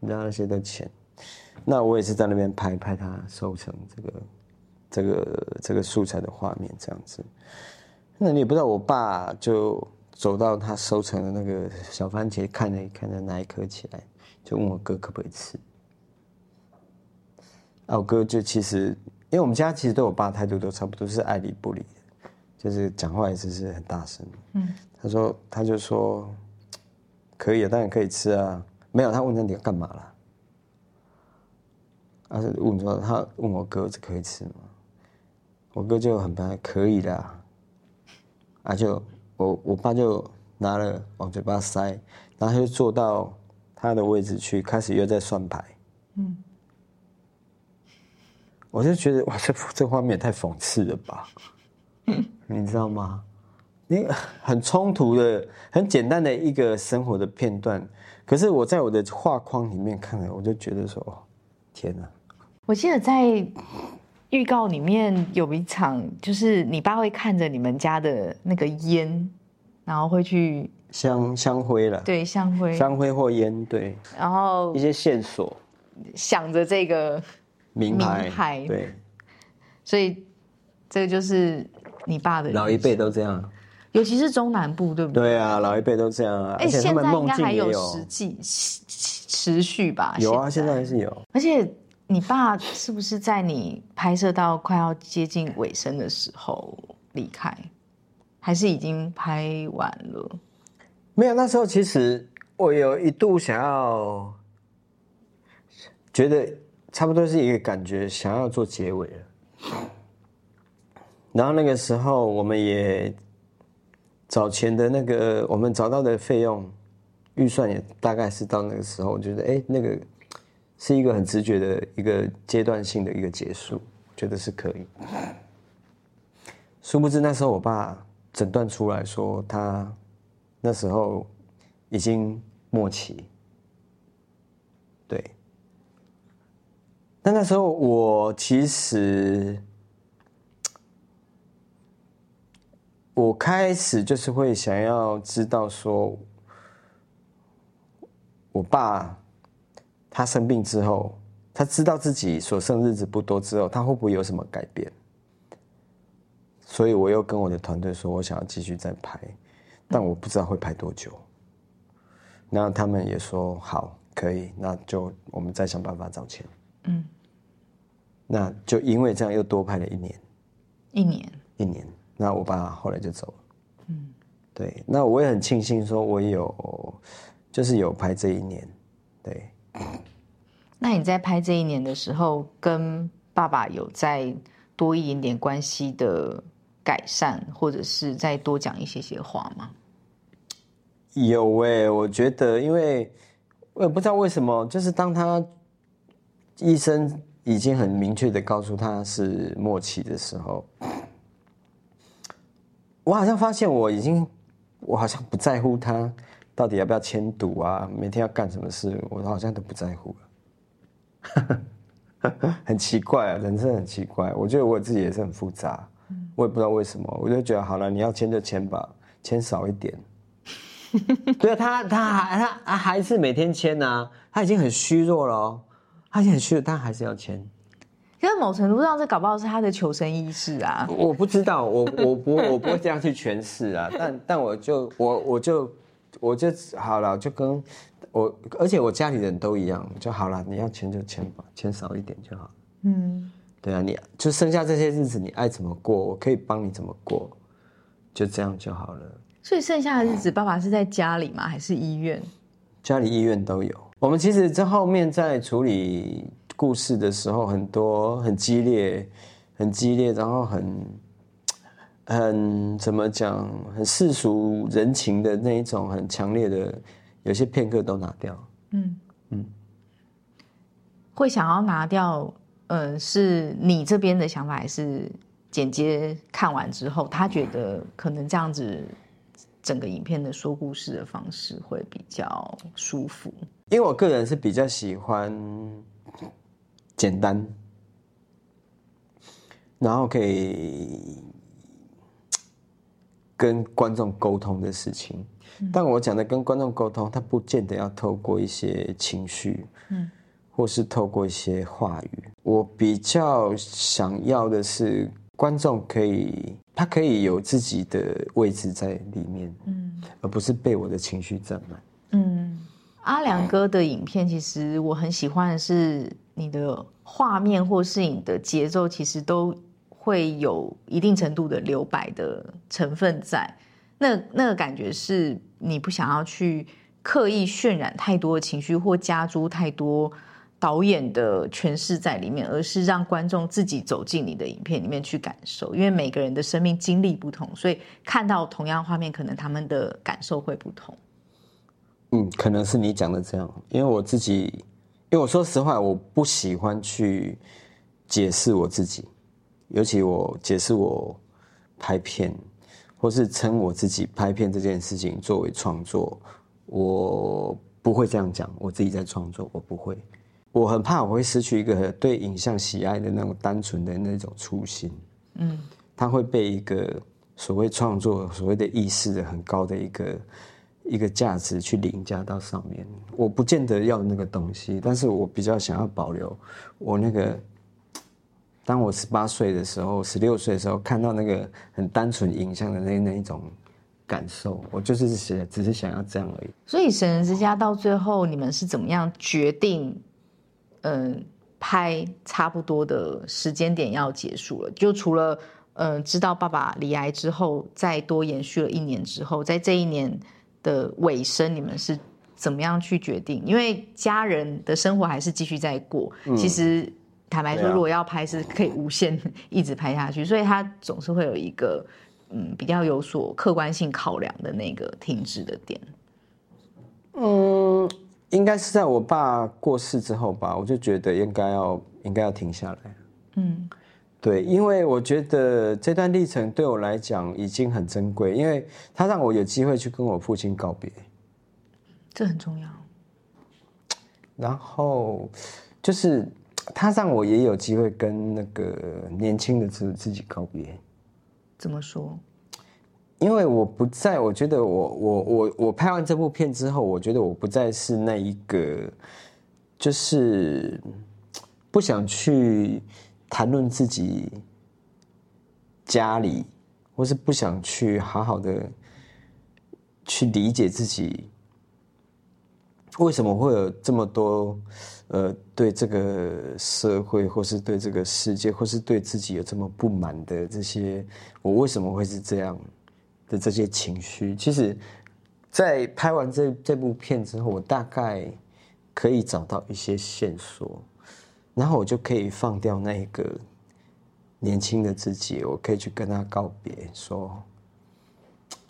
你知道那些都钱。那我也是在那边拍拍他收成这个这个这个素材的画面这样子。那你也不知道，我爸就走到他收成的那个小番茄，看了看着拿一颗起来，就问我哥可不可以吃。啊，我哥就其实，因为我们家其实对我爸态度都差不多，是爱理不理的，就是讲话也是是很大声。嗯，他说他就说可以啊，当然可以吃啊。没有，他问他你要干嘛啦？他是问说他问我哥这可以吃吗？我哥就很白，可以的。啊，就我我爸就拿了往嘴巴塞，然后他就坐到他的位置去，开始又在算牌。嗯。我就觉得哇，这这画面也太讽刺了吧，<laughs> 你知道吗？那个很冲突的、很简单的一个生活的片段，可是我在我的画框里面看了，我就觉得说，哦天哪！我记得在预告里面有一场，就是你爸会看着你们家的那个烟，然后会去香香灰了，对香灰，香灰或烟，对，然后一些线索、想着这个，名牌，名牌对，所以这个就是你爸的老一辈都这样，尤其是中南部，对不对？对啊，老一辈都这样啊，哎，而且现在应该还有实际持持续吧？有啊，现在还是有。而且你爸是不是在你拍摄到快要接近尾声的时候离开，还是已经拍完了？没有，那时候其实我有一度想要，觉得差不多是一个感觉，想要做结尾了。然后那个时候，我们也找钱的那个，我们找到的费用预算也大概是到那个时候，我觉得哎，那个是一个很直觉的一个阶段性的一个结束，觉得是可以。殊不知那时候我爸诊断出来说他那时候已经末期，对。但那时候我其实，我开始就是会想要知道说，我爸他生病之后，他知道自己所剩日子不多之后，他会不会有什么改变？所以我又跟我的团队说，我想要继续再拍，但我不知道会拍多久。然后他们也说好，可以，那就我们再想办法找钱。嗯，那就因为这样又多拍了一年，一年。一年。那我爸后来就走了。嗯，对。那我也很庆幸，说我有，就是有拍这一年。对。那你在拍这一年的时候，跟爸爸有再多一点点关系的改善，或者是再多讲一些些话吗？有诶、我觉得，因为我也不知道为什么，就是当他医生已经很明确的告诉他是末期的时候，我好像发现我已经，我好像不在乎他到底要不要签赌啊，每天要干什么事，我好像都不在乎了。<laughs> 很奇怪啊，人生很奇怪。我觉得我自己也是很复杂，我也不知道为什么，我就觉得好了，你要签就签吧，签少一点。<laughs> 对啊，他他还他他还是每天签呐、他已经很虚弱了哦，他已经很虚弱，但还是要签。可是某程度上，这搞不好是他的求生意识啊。我不知道，我我不我不会这样去诠释啊，但但我就我我就我就好了，就跟我而且我家里人都一样，就好了，你要钱就钱吧，钱少一点就好。嗯，对啊，你就剩下这些日子，你爱怎么过，我可以帮你怎么过。就这样就好了。所以剩下的日子，爸爸是在家里吗？还是医院？家里、医院都有。我们其实这后面在处理故事的时候，很多很激烈、很激烈，然后很很怎么讲，很世俗人情的那一种很强烈的，有些片刻都拿掉。嗯嗯，会想要拿掉，呃，是你这边的想法，还是剪接看完之后，他觉得可能这样子？整个影片的说故事的方式会比较舒服，因为我个人是比较喜欢简单，然后可以跟观众沟通的事情。但我讲的跟观众沟通，他不见得要透过一些情绪，嗯，或是透过一些话语。我比较想要的是。观众可以，他可以有自己的位置在里面，嗯，而不是被我的情绪占满。嗯，阿良哥的影片，其实我很喜欢的是你的画面或是你的节奏，其实都会有一定程度的留白的成分在。那那个感觉是你不想要去刻意渲染太多的情绪，或加诸太多。导演的诠释在里面，而是让观众自己走进你的影片里面去感受。因为每个人的生命经历不同，所以看到同样画面，可能他们的感受会不同。嗯，可能是你讲的这样。因为我自己，因为我说实话，我不喜欢去解释我自己，尤其我解释我拍片，或是称我自己拍片这件事情作为创作，我不会这样讲。我自己在创作，我不会。我很怕我会失去一个对影像喜爱的那种单纯的那种初心，嗯，它会被一个所谓创作、所谓的意识的很高的一个一个价值去凌驾到上面。我不见得要那个东西，但是我比较想要保留我那个，当我十八岁的时候、十六岁的时候看到那个很单纯影像的那那一种感受，我就是只，只是想要这样而已。所以《神人之家》到最后，你们是怎么样决定？嗯，拍差不多的时间点要结束了，就除了嗯知道爸爸离癌之后，再多延续了一年之后，在这一年的尾声，你们是怎么样去决定？因为家人的生活还是继续在过。其实坦白说，如果要拍，是可以无限 <laughs> 一直拍下去，所以他总是会有一个嗯比较有所客观性考量的那个停止的点。嗯。应该是在我爸过世之后吧，我就觉得应该要应该要停下来。嗯，对，因为我觉得这段历程对我来讲已经很珍贵，因为他让我有机会去跟我父亲告别，这很重要。然后就是他让我也有机会跟那个年轻的自自己告别。怎么说？因为我不在，我觉得我我我我拍完这部片之后，我觉得我不再是那一个，就是不想去谈论自己家里，或是不想去好好的去理解自己为什么会有这么多呃对这个社会，或是对这个世界，或是对自己有这么不满的这些，我为什么会是这样？的这些情绪，其实，在拍完这这部片之后，我大概可以找到一些线索，然后我就可以放掉那一个年轻的自己，我可以去跟他告别，说，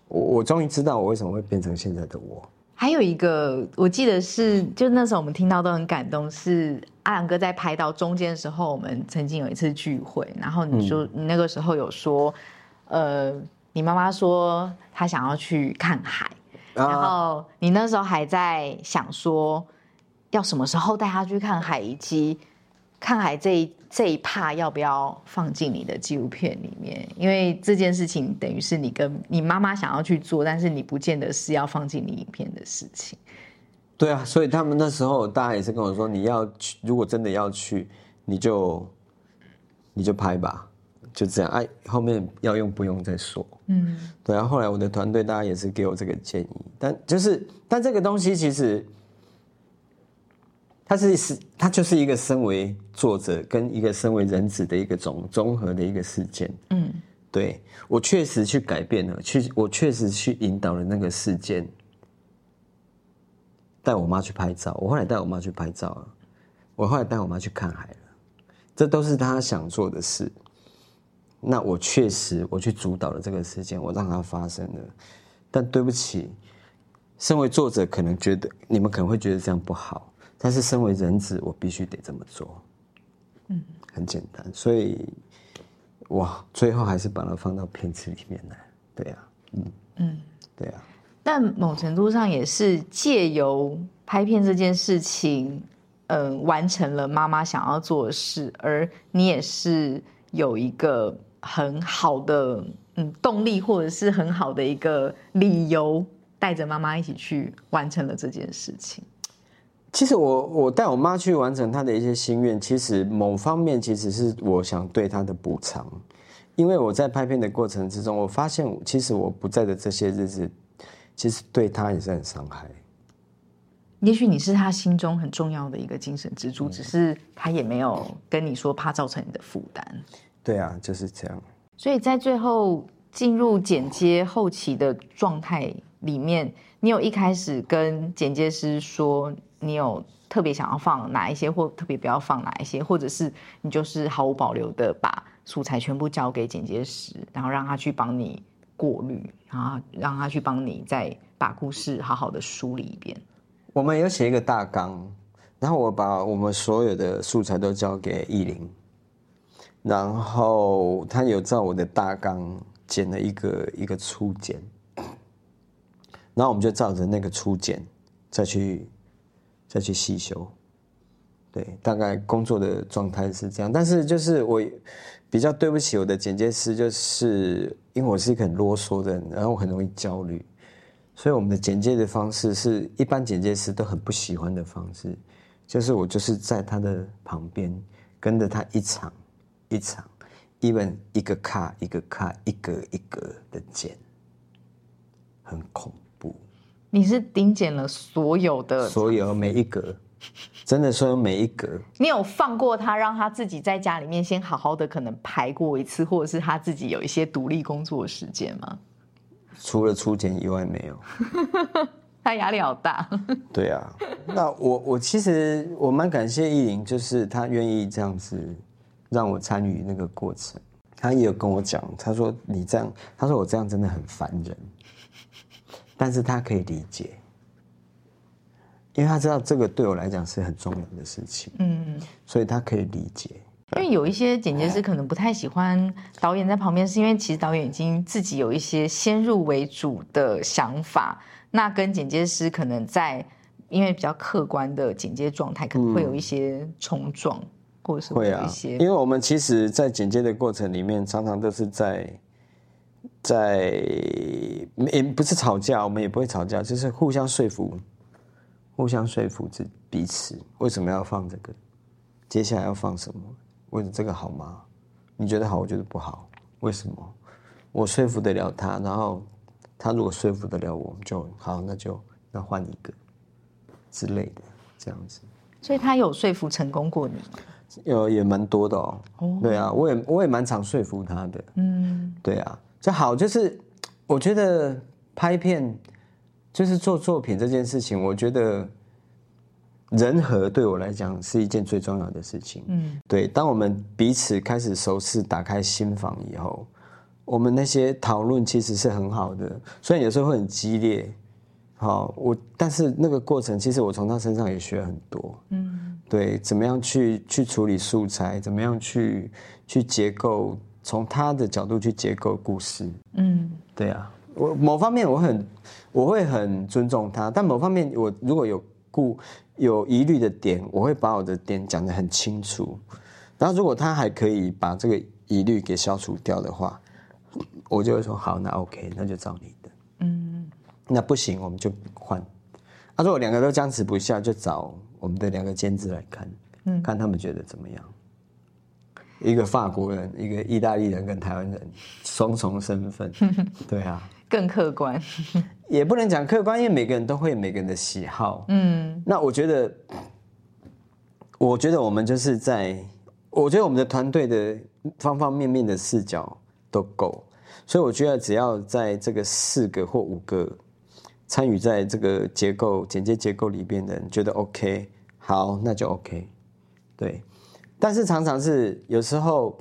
我我终于知道我为什么会变成现在的我。还有一个，我记得是，就那时候我们听到都很感动，是阿良哥在拍到中间的时候，我们曾经有一次聚会，然后你说你那个时候有说，呃。你妈妈说她想要去看海，然后你那时候还在想说要什么时候带她去看海，以及看海这一这一趴要不要放进你的纪录片里面？因为这件事情等于是你跟你妈妈想要去做，但是你不见得是要放进你影片的事情。对啊，所以他们那时候大家也是跟我说，你要去，如果真的要去，你就你就拍吧。就这样，哎，后面要用不用再说。嗯，对啊。后来我的团队大家也是给我这个建议，但就是，但这个东西其实，它是是，它就是一个身为作者跟一个身为人子的一个总综合的一个事件。嗯，对我确实去改变了，去我确实去引导了那个事件，带我妈去拍照，我后来带我妈去拍照了，我后来带我妈去看海了，这都是她想做的事。那我确实我去主导了这个事件，我让它发生了。但对不起，身为作者可能觉得你们可能会觉得这样不好，但是身为人子，我必须得这么做。嗯，很简单，所以。哇，最后还是把它放到片子里面来，对呀，嗯嗯，对呀。但某程度上也是借由拍片这件事情，嗯，完成了妈妈想要做的事，而你也是有一个很好的嗯动力，或者是很好的一个理由，带着妈妈一起去完成了这件事情。其实我我带我妈去完成她的一些心愿，其实某方面其实是我想对她的补偿，因为我在拍片的过程之中，我发现其实我不在的这些日子，其实对她也是很伤害。也许你是她心中很重要的一个精神支柱，只是她也没有跟你说，怕造成你的负担。对啊，就是这样。所以在最后进入剪接后期的状态里面，你有一开始跟剪接师说。你有特别想要放哪一些，或特别不要放哪一些，或者是你就是毫无保留的把素材全部交给剪接师，然后让他去帮你过滤，然后让他去帮你再把故事好好的梳理一遍。我们有写一个大纲，然后我把我们所有的素材都交给艺林，然后他有照我的大纲剪了一个一个初剪，然后我们就照着那个初剪再去。再去细修，对，大概工作的状态是这样。但是就是我比较对不起我的剪接师，就是因为我是一个很啰嗦的人，然后我很容易焦虑，所以我们的剪接的方式是一般剪接师都很不喜欢的方式，就是我就是在他的旁边跟着他一场一场，even 一个卡一个卡一格一格的剪，很恐。你是顶剪了所有的，所有每一格，<laughs> 真的所有每一格。你有放过他，让他自己在家里面先好好的可能排过一次，或者是他自己有一些独立工作时间吗？除了初检以外，没有。<laughs> 他压力好大。对啊，那我我其实我蛮感谢意林，就是他愿意这样子让我参与那个过程。他也有跟我讲，他说你这样，他说我这样真的很烦人。但是他可以理解，因为他知道这个对我来讲是很重要的事情，嗯，所以他可以理解。因为有一些剪接师可能不太喜欢导演在旁边，是因为其实导演已经自己有一些先入为主的想法，那跟剪接师可能在因为比较客观的剪接状态，可能会有一些冲撞，或者是会有一些。因为我们其实，在剪接的过程里面，常常都是在。在也不是吵架，我们也不会吵架，就是互相说服，互相说服自彼此。为什么要放这个？接下来要放什么？为了这个好吗？你觉得好，我觉得不好。为什么？我说服得了他，然后他如果说服得了我，就好，那就那换一个之类的这样子。所以他有说服成功过你吗？有，也蛮多的哦。对啊，我也我也蛮常说服他的。嗯，对啊。就好，就是我觉得拍片就是做作品这件事情，我觉得人和对我来讲是一件最重要的事情。嗯，对，当我们彼此开始熟识、打开心房以后，我们那些讨论其实是很好的，虽然有时候会很激烈。好，我但是那个过程，其实我从他身上也学很多。嗯，对，怎么样去去处理素材，怎么样去去结构。从他的角度去结构故事，嗯，对啊，我某方面我很我会很尊重他，但某方面我如果有故有疑虑的点，我会把我的点讲得很清楚。然后如果他还可以把这个疑虑给消除掉的话，我就会说好，那 OK，那就照你的。嗯，那不行，我们就换。他说我两个都僵持不下，就找我们的两个监制来看，嗯，看他们觉得怎么样。一个法国人，一个意大利人，跟台湾人双重身份，<laughs> 对啊，更客观，也不能讲客观，因为每个人都会有每个人的喜好。嗯，那我觉得，我觉得我们就是在，我觉得我们的团队的方方面面的视角都够。所以我觉得只要在这个四个或五个参与在这个结构剪接结构里边的人觉得 OK，好，那就 OK。对，但是常常是有时候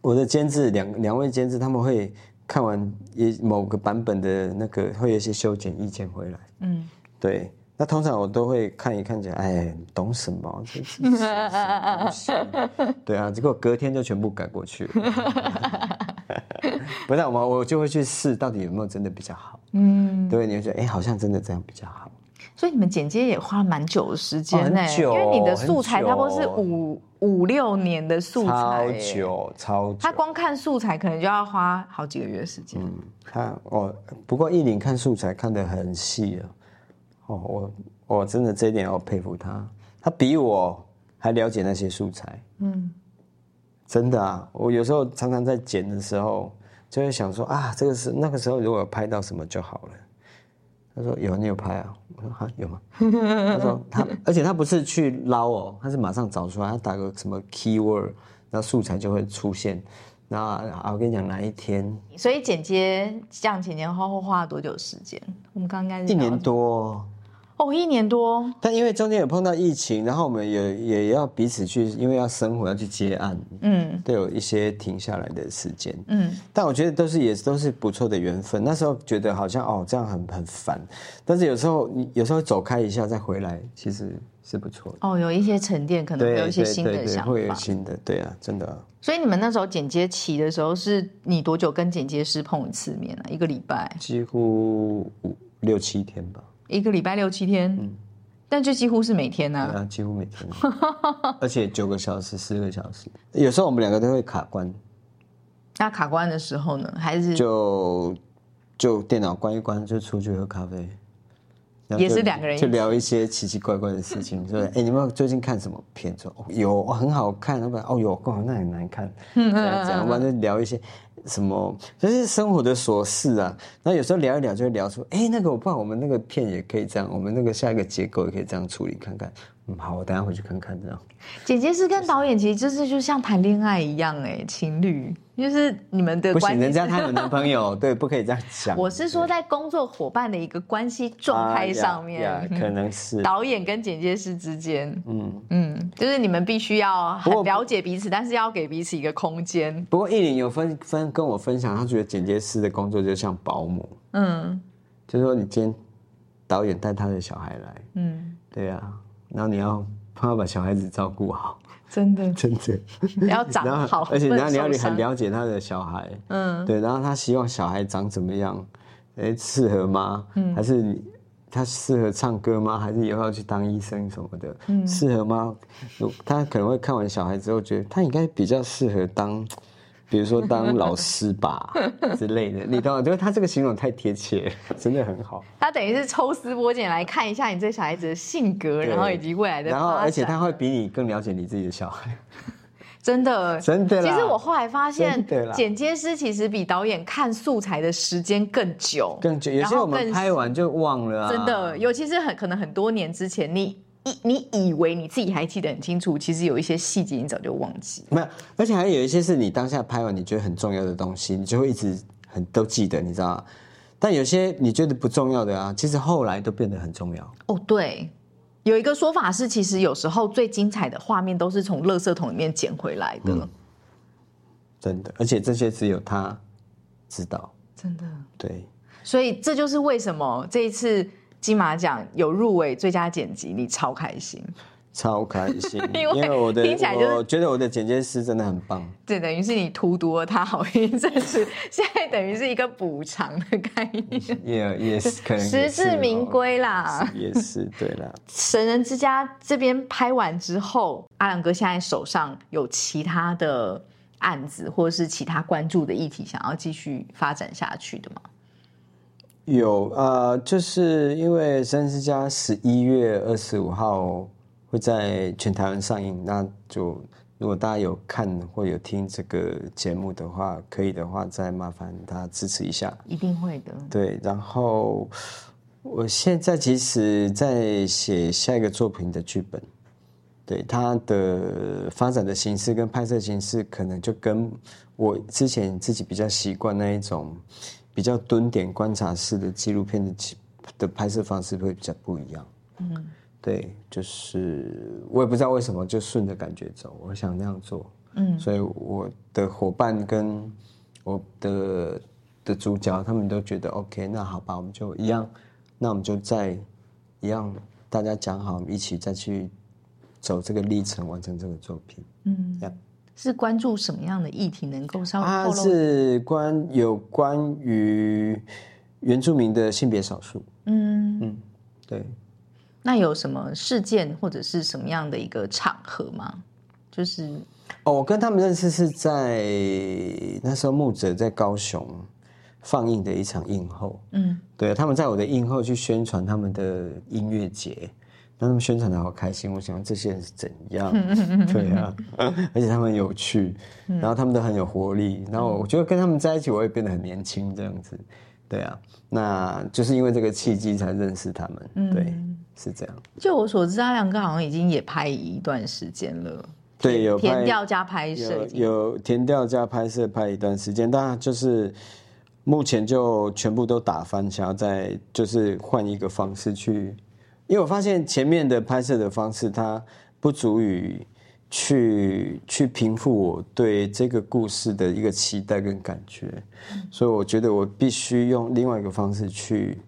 我的监制两两位监制他们会看完一某个版本的那个会有一些修剪意见回来，嗯，对。那通常我都会看一看，讲哎，懂什么？这是？对啊，结果隔天就全部改过去了。不是我，我就会去试，到底有没有真的比较好？嗯，对，你会觉得哎，好像真的这样比较好。所以你们剪接也花了蛮久的时间呢，因为你的素材差不多是五五六年的素材，超久超久。他光看素材可能就要花好几个月时间。嗯，他哦，不过艺林看素材看得很细啊。哦，我我真的这一点我佩服他，他比我还了解那些素材。嗯，真的啊，我有时候常常在剪的时候，就会想说啊，这个是那个时候如果拍到什么就好了。他说有，你有拍啊？我说哈有吗？他说他，而且他不是去捞哦，他是马上找出来，他打个什么 keyword，那素材就会出现。那啊，我跟你讲哪一天？所以剪接这样前前后后花了多久时间？我们刚刚一年多。哦，一年多。但因为中间有碰到疫情，然后我们也也要彼此去，因为要生活要去接案，嗯，都有一些停下来的时间，嗯。但我觉得都是也都是不错的缘分。那时候觉得好像哦这样很很烦，但是有时候你有时候走开一下再回来，其实是不错的。哦，有一些沉淀，可能会有一些新的想法，会有新的，对啊，真的。所以你们那时候剪接期的时候，是你多久跟剪接师碰一次面啊？一个礼拜？几乎五六七天吧。一个礼拜六七天，嗯，但就几乎是每天呢。对啊，几乎每天，<laughs> 而且九个小时、十个小时，有时候我们两个都会卡关。那卡关的时候呢？还是就就电脑关一关，就出去喝咖啡，也是两个人就聊一些奇奇怪怪的事情，说 <laughs> 哎，你们最近看什么片子？有很好看，老板哦有哦，那很难看，<laughs> 这样我们就聊一些。什么就是生活的琐事啊，那有时候聊一聊就会聊出，哎，那个我不知道，我们那个片也可以这样，我们那个下一个结构也可以这样处理看看。嗯，好，我等下回去看看这样。姐姐是跟导演其实就是就像谈恋爱一样，哎，情侣。就是你们的关系，人家他有男朋友，<laughs> 对，不可以这样讲。我是说，在工作伙伴的一个关系状态上面，可能是 <laughs> 导演跟剪接师之间，嗯嗯，就是你们必须要很了解彼此，但是要给彼此一个空间。不过艺林有分分跟我分享，他觉得剪接师的工作就像保姆，嗯，就是说你今天导演带他的小孩来，嗯，对啊，然后你要帮他把小孩子照顾好。真的，真的，<laughs> 要长好，而且然后你要你很了解他的小孩，嗯，对，然后他希望小孩长怎么样？哎，适合吗？嗯，还是他适合唱歌吗？还是以后要去当医生什么的？嗯，适合吗？他可能会看完小孩之后觉得他应该比较适合当。比如说当老师吧 <laughs> 之类的，你懂吗？就是他这个形容太贴切，<laughs> 真的很好。他等于是抽丝剥茧来看一下你这小孩子的性格，然后以及未来的。然后，而且他会比你更了解你自己的小孩。真的，真的。其实我后来发现，剪接师其实比导演看素材的时间更久，更久。有些我们拍完就忘了。真的，尤其是很可能很多年之前你。你以为你自己还记得很清楚，其实有一些细节你早就忘记。没有，而且还有一些是你当下拍完你觉得很重要的东西，你就会一直很都记得，你知道吗？但有些你觉得不重要的啊，其实后来都变得很重要。哦，对，有一个说法是，其实有时候最精彩的画面都是从垃圾桶里面捡回来的。真的，而且这些只有他知道。真的。对。所以这就是为什么这一次。金马奖有入围最佳剪辑，你超开心，超开心，<laughs> 因为我的听起来就是觉得我的剪接师真的很棒。对，等于是你荼毒了他好一阵子，现在等于是一个补偿的概念，<laughs> 也也是可能实至名归啦。也是对啦。神人之家这边拍完之后，阿良哥现在手上有其他的案子，或者是其他关注的议题，想要继续发展下去的吗？有呃，就是因为《三之家》十一月二十五号会在全台湾上映，那就如果大家有看或有听这个节目的话，可以的话再麻烦大家支持一下。一定会的。对，然后我现在其实在写下一个作品的剧本，对它的发展的形式跟拍摄形式，可能就跟我之前自己比较习惯那一种比较蹲点观察式的纪录片的的拍摄方式会比较不一样。嗯，对，就是我也不知道为什么就顺着感觉走，我想那样做。嗯，所以我的伙伴跟我的的主角他们都觉得 OK，那好吧，我们就一样，那我们就再一样，大家讲好，一起再去。走这个历程完成这个作品，嗯，是关注什么样的议题？能够稍微透露？是关有关于原住民的性别少数，嗯嗯，对。那有什么事件或者是什么样的一个场合吗？就是哦，我跟他们认识是在那时候木泽在高雄放映的一场映后，嗯，对，他们在我的映后去宣传他们的音乐节。让他们宣传的好开心，我想这些人是怎样？<laughs> 对啊，而且他们很有趣，然后他们都很有活力，然后我觉得跟他们在一起，我也变得很年轻这样子。对啊，那就是因为这个契机才认识他们。对，是这样。就我所知，阿亮哥好像已经也拍一段时间了。对，有填调加拍摄，有填调加拍摄拍一段时间，但就是目前就全部都打翻，想要再就是换一个方式去。因为我发现前面的拍摄的方式，它不足以去去平复我对这个故事的一个期待跟感觉，所以我觉得我必须用另外一个方式去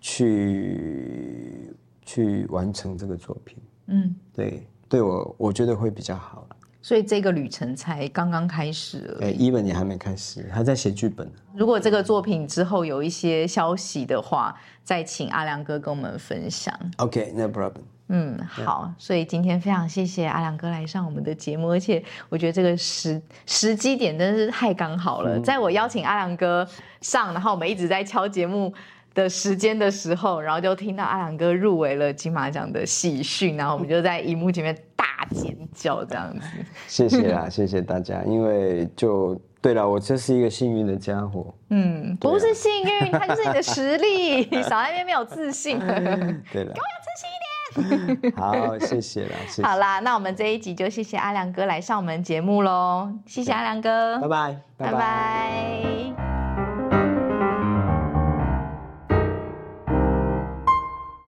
去去完成这个作品。嗯，对，对我我觉得会比较好所以这个旅程才刚刚开始。哎，一文也还没开始，还在写剧本。如果这个作品之后有一些消息的话，再请阿良哥跟我们分享。OK，no problem。嗯，好。所以今天非常谢谢阿良哥来上我们的节目，而且我觉得这个时时机点真的是太刚好了。在我邀请阿良哥上，然后我们一直在敲节目。的时间的时候，然后就听到阿良哥入围了金马奖的喜讯，然后我们就在荧幕前面大尖叫，这样子。谢谢啦，谢谢大家。因为就对了，我就是一个幸运的家伙。嗯，不是幸运，他就是你的实力。<laughs> 你少在那边没有自信。对了，给我有自信一点。<laughs> 好，谢谢啦。好啦，那我们这一集就谢谢阿良哥来上我们节目喽。谢谢阿良哥，拜拜，拜拜。